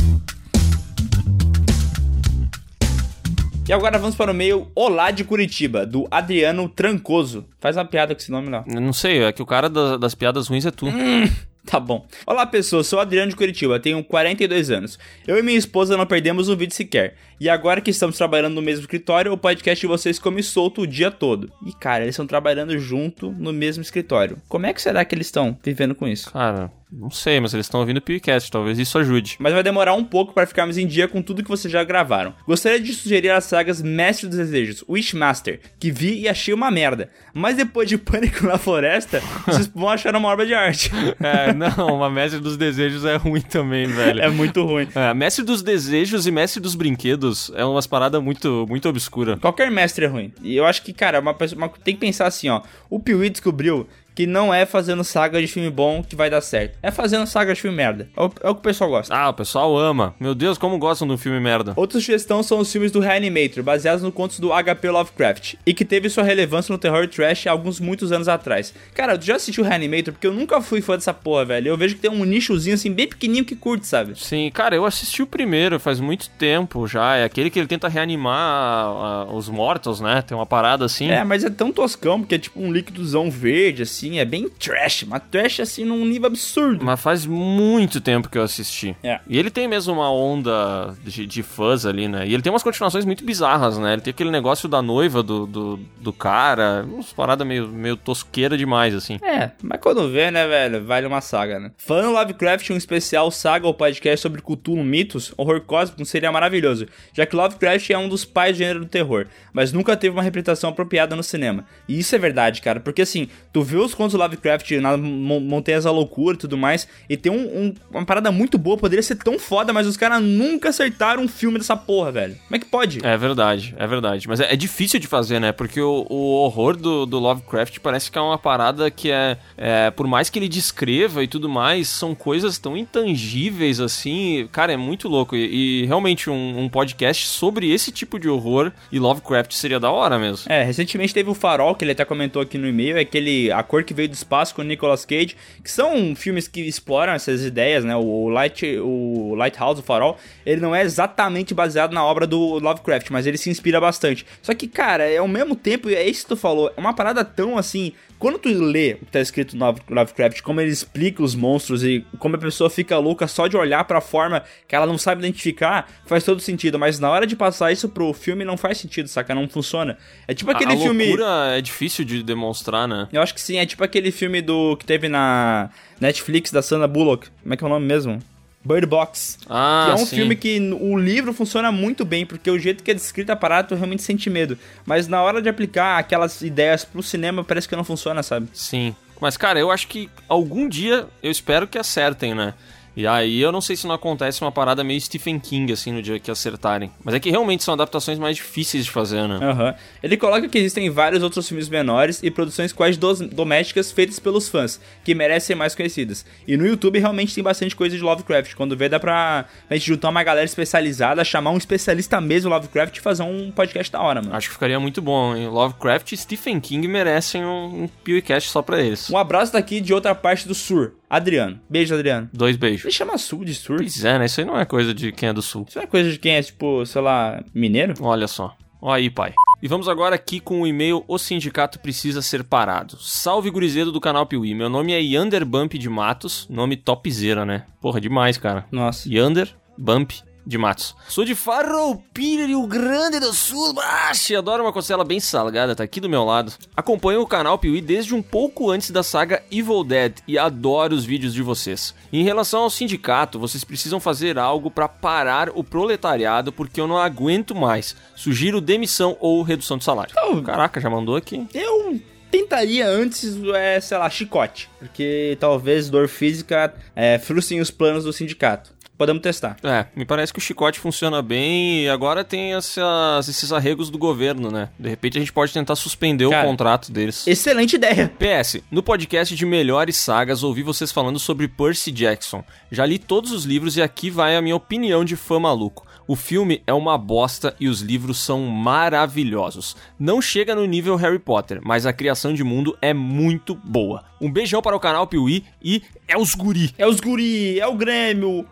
E agora vamos para o meio Olá de Curitiba, do Adriano Trancoso. Faz uma piada com esse nome lá. Eu Não sei, é que o cara da- das piadas ruins é tu. Tá bom. Olá, pessoas. Sou o Adriano de Curitiba, tenho 42 anos. Eu e minha esposa não perdemos um vídeo sequer. E agora que estamos trabalhando no mesmo escritório, o podcast de vocês come solto o dia todo. E cara, eles estão trabalhando junto no mesmo escritório. Como é que será que eles estão vivendo com isso? Cara, não sei, mas eles estão ouvindo o podcast, talvez isso ajude. Mas vai demorar um pouco para ficarmos em dia com tudo que vocês já gravaram. Gostaria de sugerir as sagas Mestre dos Desejos, Wishmaster, que vi e achei uma merda. Mas depois de Pânico na Floresta, vocês vão achar uma obra de arte. É, não, uma Mestre dos Desejos é ruim também, velho. É muito ruim. É, Mestre dos Desejos e Mestre dos Brinquedos é umas paradas muito, muito obscura. Qualquer mestre é ruim. E eu acho que, cara, uma pessoa, uma- tem que pensar assim, ó. O Piuí descobriu que não é fazendo saga de filme bom que vai dar certo. É fazendo saga de filme merda. É o, é o que o pessoal gosta. Ah, o pessoal ama. Meu Deus, como gostam de um filme merda. Outra sugestão são os filmes do Reanimator, baseados no contos do HP Lovecraft, e que teve sua relevância no terror trash há alguns muitos anos atrás. Cara, tu já assistiu Reanimator? Porque eu nunca fui fã dessa porra, velho. Eu vejo que tem um nichozinho assim, bem pequenininho que curte, sabe? Sim, cara, eu assisti o primeiro faz muito tempo já. É aquele que ele tenta reanimar ah, os mortos, né? Tem uma parada assim. É, mas é tão toscão, porque é tipo um líquidozão verde, assim, assim, é bem trash, mas trash assim num nível absurdo. Mas faz muito tempo que eu assisti. É. E ele tem mesmo uma onda de, de fãs ali, né? E ele tem umas continuações muito bizarras, né? Ele tem aquele negócio da noiva do, do, do cara, umas paradas meio, meio tosqueira demais, assim. É, mas quando vê, né, velho, vale uma saga, né? Falando Lovecraft, um especial saga ou podcast sobre Cthulhu mitos, horror cósmico seria maravilhoso, já que Lovecraft é um dos pais do gênero do terror, mas nunca teve uma representação apropriada no cinema. E isso é verdade, cara, porque assim, tu vê os contos do Lovecraft na Mon- Montanhas da Loucura e tudo mais, e tem um- um- uma parada muito boa, poderia ser tão foda, mas os caras nunca acertaram um filme dessa porra, velho. Como é que pode? É verdade, é verdade. Mas é, é difícil de fazer, né? Porque o, o horror do, do Lovecraft parece que é uma parada que é, é. Por mais que ele descreva e tudo mais, são coisas tão intangíveis assim. Cara, é muito louco. E, e realmente um, um podcast sobre esse tipo de horror e Lovecraft seria da hora mesmo. É, recentemente teve o Farol, que ele até comentou aqui no e-mail, é aquele A Cor que Veio do Espaço com o Nicolas Cage, que são filmes que exploram essas ideias, né? O, Light, o Lighthouse, o Farol, ele não é exatamente baseado na obra do Lovecraft, mas ele se inspira bastante. Só que, cara, é ao mesmo tempo, é isso que tu falou, é uma parada tão assim. Quando tu lê o que tá escrito no Love- Lovecraft, como ele explica os monstros e como a pessoa fica louca só de olhar pra forma que ela não sabe identificar, faz todo sentido. Mas na hora de passar isso pro filme não faz sentido, saca? Não funciona. É tipo aquele a, a filme. loucura é difícil de demonstrar, né? Eu acho que sim, é tipo aquele filme do que teve na Netflix da Sandra Bullock. Como é que é o nome mesmo? Bird Box. Ah, que é um sim. filme que o livro funciona muito bem, porque o jeito que é descrita a parada, tu realmente sente medo. Mas na hora de aplicar aquelas ideias pro cinema, parece que não funciona, sabe? Sim. Mas, cara, eu acho que algum dia eu espero que acertem, né? E aí eu não sei se não acontece uma parada meio Stephen King, assim, no dia que acertarem. Mas é que realmente são adaptações mais difíceis de fazer, né? Aham. Ele coloca que existem vários outros filmes menores e produções quase domésticas feitas pelos fãs, que merecem ser mais conhecidas. E no YouTube realmente tem bastante coisa de Lovecraft. Quando vê, dá pra a gente juntar uma galera especializada, chamar um especialista mesmo Lovecraft e fazer um podcast da hora, mano. Acho que ficaria muito bom, hein? Lovecraft e Stephen King merecem um, um PewCast só pra eles. Um abraço daqui de outra parte do Sur, Adriano. Beijo, Adriano. Dois beijos. Ele chama Sul de Sur? Pois é, né? Isso aí não é coisa de quem é do Sul. Isso não é coisa de quem é, tipo, sei lá, mineiro? Olha só. Ó aí, pai. E vamos agora aqui com o e-mail O Sindicato Precisa Ser Parado. Salve gurizedo do canal Piuí. Meu nome é Yander Bump de Matos. Nome topzera, né? Porra, demais, cara. Nossa. Yander Bump de Matos. Sou de Farroupilha, Rio Grande do Sul. Baixo, adoro uma costela bem salgada, tá aqui do meu lado. Acompanho o canal Piuí desde um pouco antes da saga Evil Dead e adoro os vídeos de vocês. Em relação ao sindicato, vocês precisam fazer algo pra parar o proletariado porque eu não aguento mais. Sugiro demissão ou redução de salário. Oh. Caraca, já mandou aqui. Eu tentaria antes, é, sei lá, chicote. Porque talvez dor física é, frustrem os planos do sindicato. Podemos testar. É, me parece que o chicote funciona bem e agora tem essas- esses arregos do governo, né? De repente a gente pode tentar suspender Cara, o contrato deles. Excelente ideia. PS, no podcast de melhores sagas ouvi vocês falando sobre Percy Jackson. Já li todos os livros e aqui vai a minha opinião de fã maluco. O filme é uma bosta e os livros são maravilhosos. Não chega no nível Harry Potter, mas a criação de mundo é muito boa. Um beijão para o canal Piuí e é os guri. É os guri, é o Grêmio.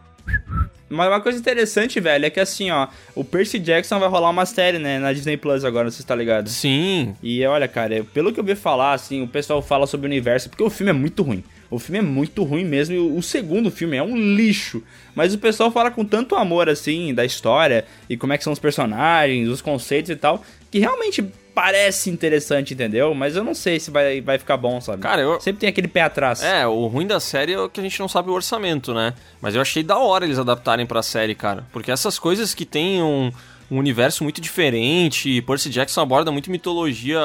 Mas uma coisa interessante, velho, é que assim, ó, o Percy Jackson vai rolar uma série, né, na Disney Plus agora, você tá ligado? Sim, E olha, cara, pelo que eu vi falar, assim, o pessoal fala sobre o universo, porque o filme é muito ruim. O filme é muito ruim mesmo, e o o segundo filme é um lixo. Mas o pessoal fala com tanto amor, assim, da história, e como é que são os personagens, os conceitos e tal, que realmente parece interessante, entendeu? Mas eu não sei se vai, vai ficar bom, sabe? Cara, eu- Sempre tem aquele pé atrás. É, o ruim da série é que a gente não sabe o orçamento, né? Mas eu achei da hora eles adaptarem pra série, cara. Porque essas coisas que tem um, um universo muito diferente, Percy Jackson aborda muito mitologia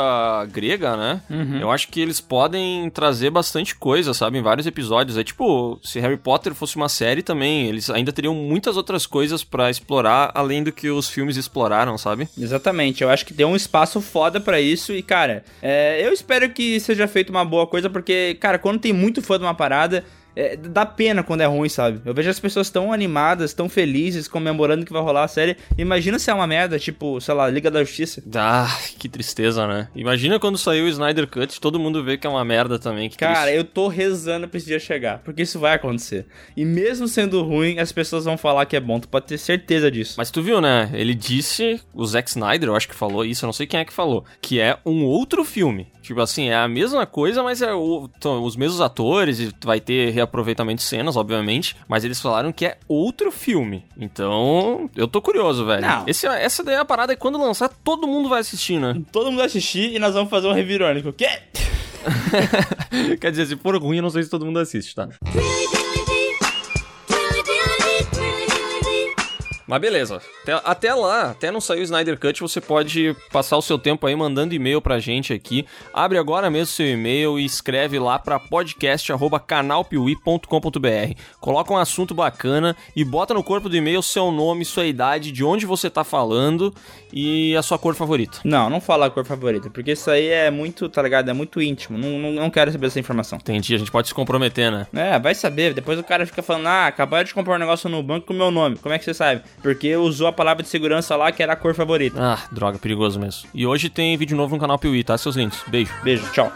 grega, né? Eu acho que eles podem trazer bastante coisa, sabe? Em vários episódios. É tipo, se Harry Potter fosse uma série também, eles ainda teriam muitas outras coisas pra explorar, além do que os filmes exploraram, sabe? Exatamente, eu acho que tem um espaço foda pra isso e, cara, é, eu espero que seja feita uma boa coisa, porque, cara, quando tem muito fã de uma parada, é, dá pena quando é ruim, sabe? Eu vejo as pessoas tão animadas, tão felizes, comemorando que vai rolar a série. Imagina se é uma merda, tipo, sei lá, Liga da Justiça. Ah, que tristeza, né? Imagina quando saiu o Snyder Cut, todo mundo vê que é uma merda também. Que Cara, triste. eu tô rezando pra esse dia chegar, porque isso vai acontecer. E mesmo sendo ruim, as pessoas vão falar que é bom, tu pode ter certeza disso. Mas tu viu, né? Ele disse, o Zack Snyder, eu acho que falou isso, eu não sei quem é que falou, que é um outro filme. Tipo assim, é a mesma coisa, mas é o- tão os mesmos atores e vai ter reaproveitamento de cenas, obviamente. Mas eles falaram que é outro filme. Então, eu tô curioso, velho. Não. Esse, essa daí é a parada, e quando lançar, todo mundo vai assistir, né? Todo mundo vai assistir e nós vamos fazer um review irônico. O quê? Quer dizer, se for ruim, eu não sei se todo mundo assiste, tá? Mas beleza, até, até lá, até não sair o Snyder Cut, você pode passar o seu tempo aí mandando e-mail pra gente aqui. Abre agora mesmo seu e-mail e escreve lá pra podcast@canalpiuí.com.br. Coloca um assunto bacana e bota no corpo do e-mail seu nome, sua idade, de onde você tá falando e a sua cor favorita. Não, não fala a cor favorita, porque isso aí é muito, tá ligado? É muito íntimo. Não, não, não quero saber essa informação. Entendi, a gente pode se comprometer, né? É, vai saber. Depois o cara fica falando, ah, acabaram de comprar um negócio no banco com o meu nome. Como é que você sabe? Porque usou a palavra de segurança lá que era a cor favorita. Ah, droga, perigoso mesmo. E hoje tem vídeo novo no canal Piuí, tá, seus lindos? Beijo. Beijo, tchau.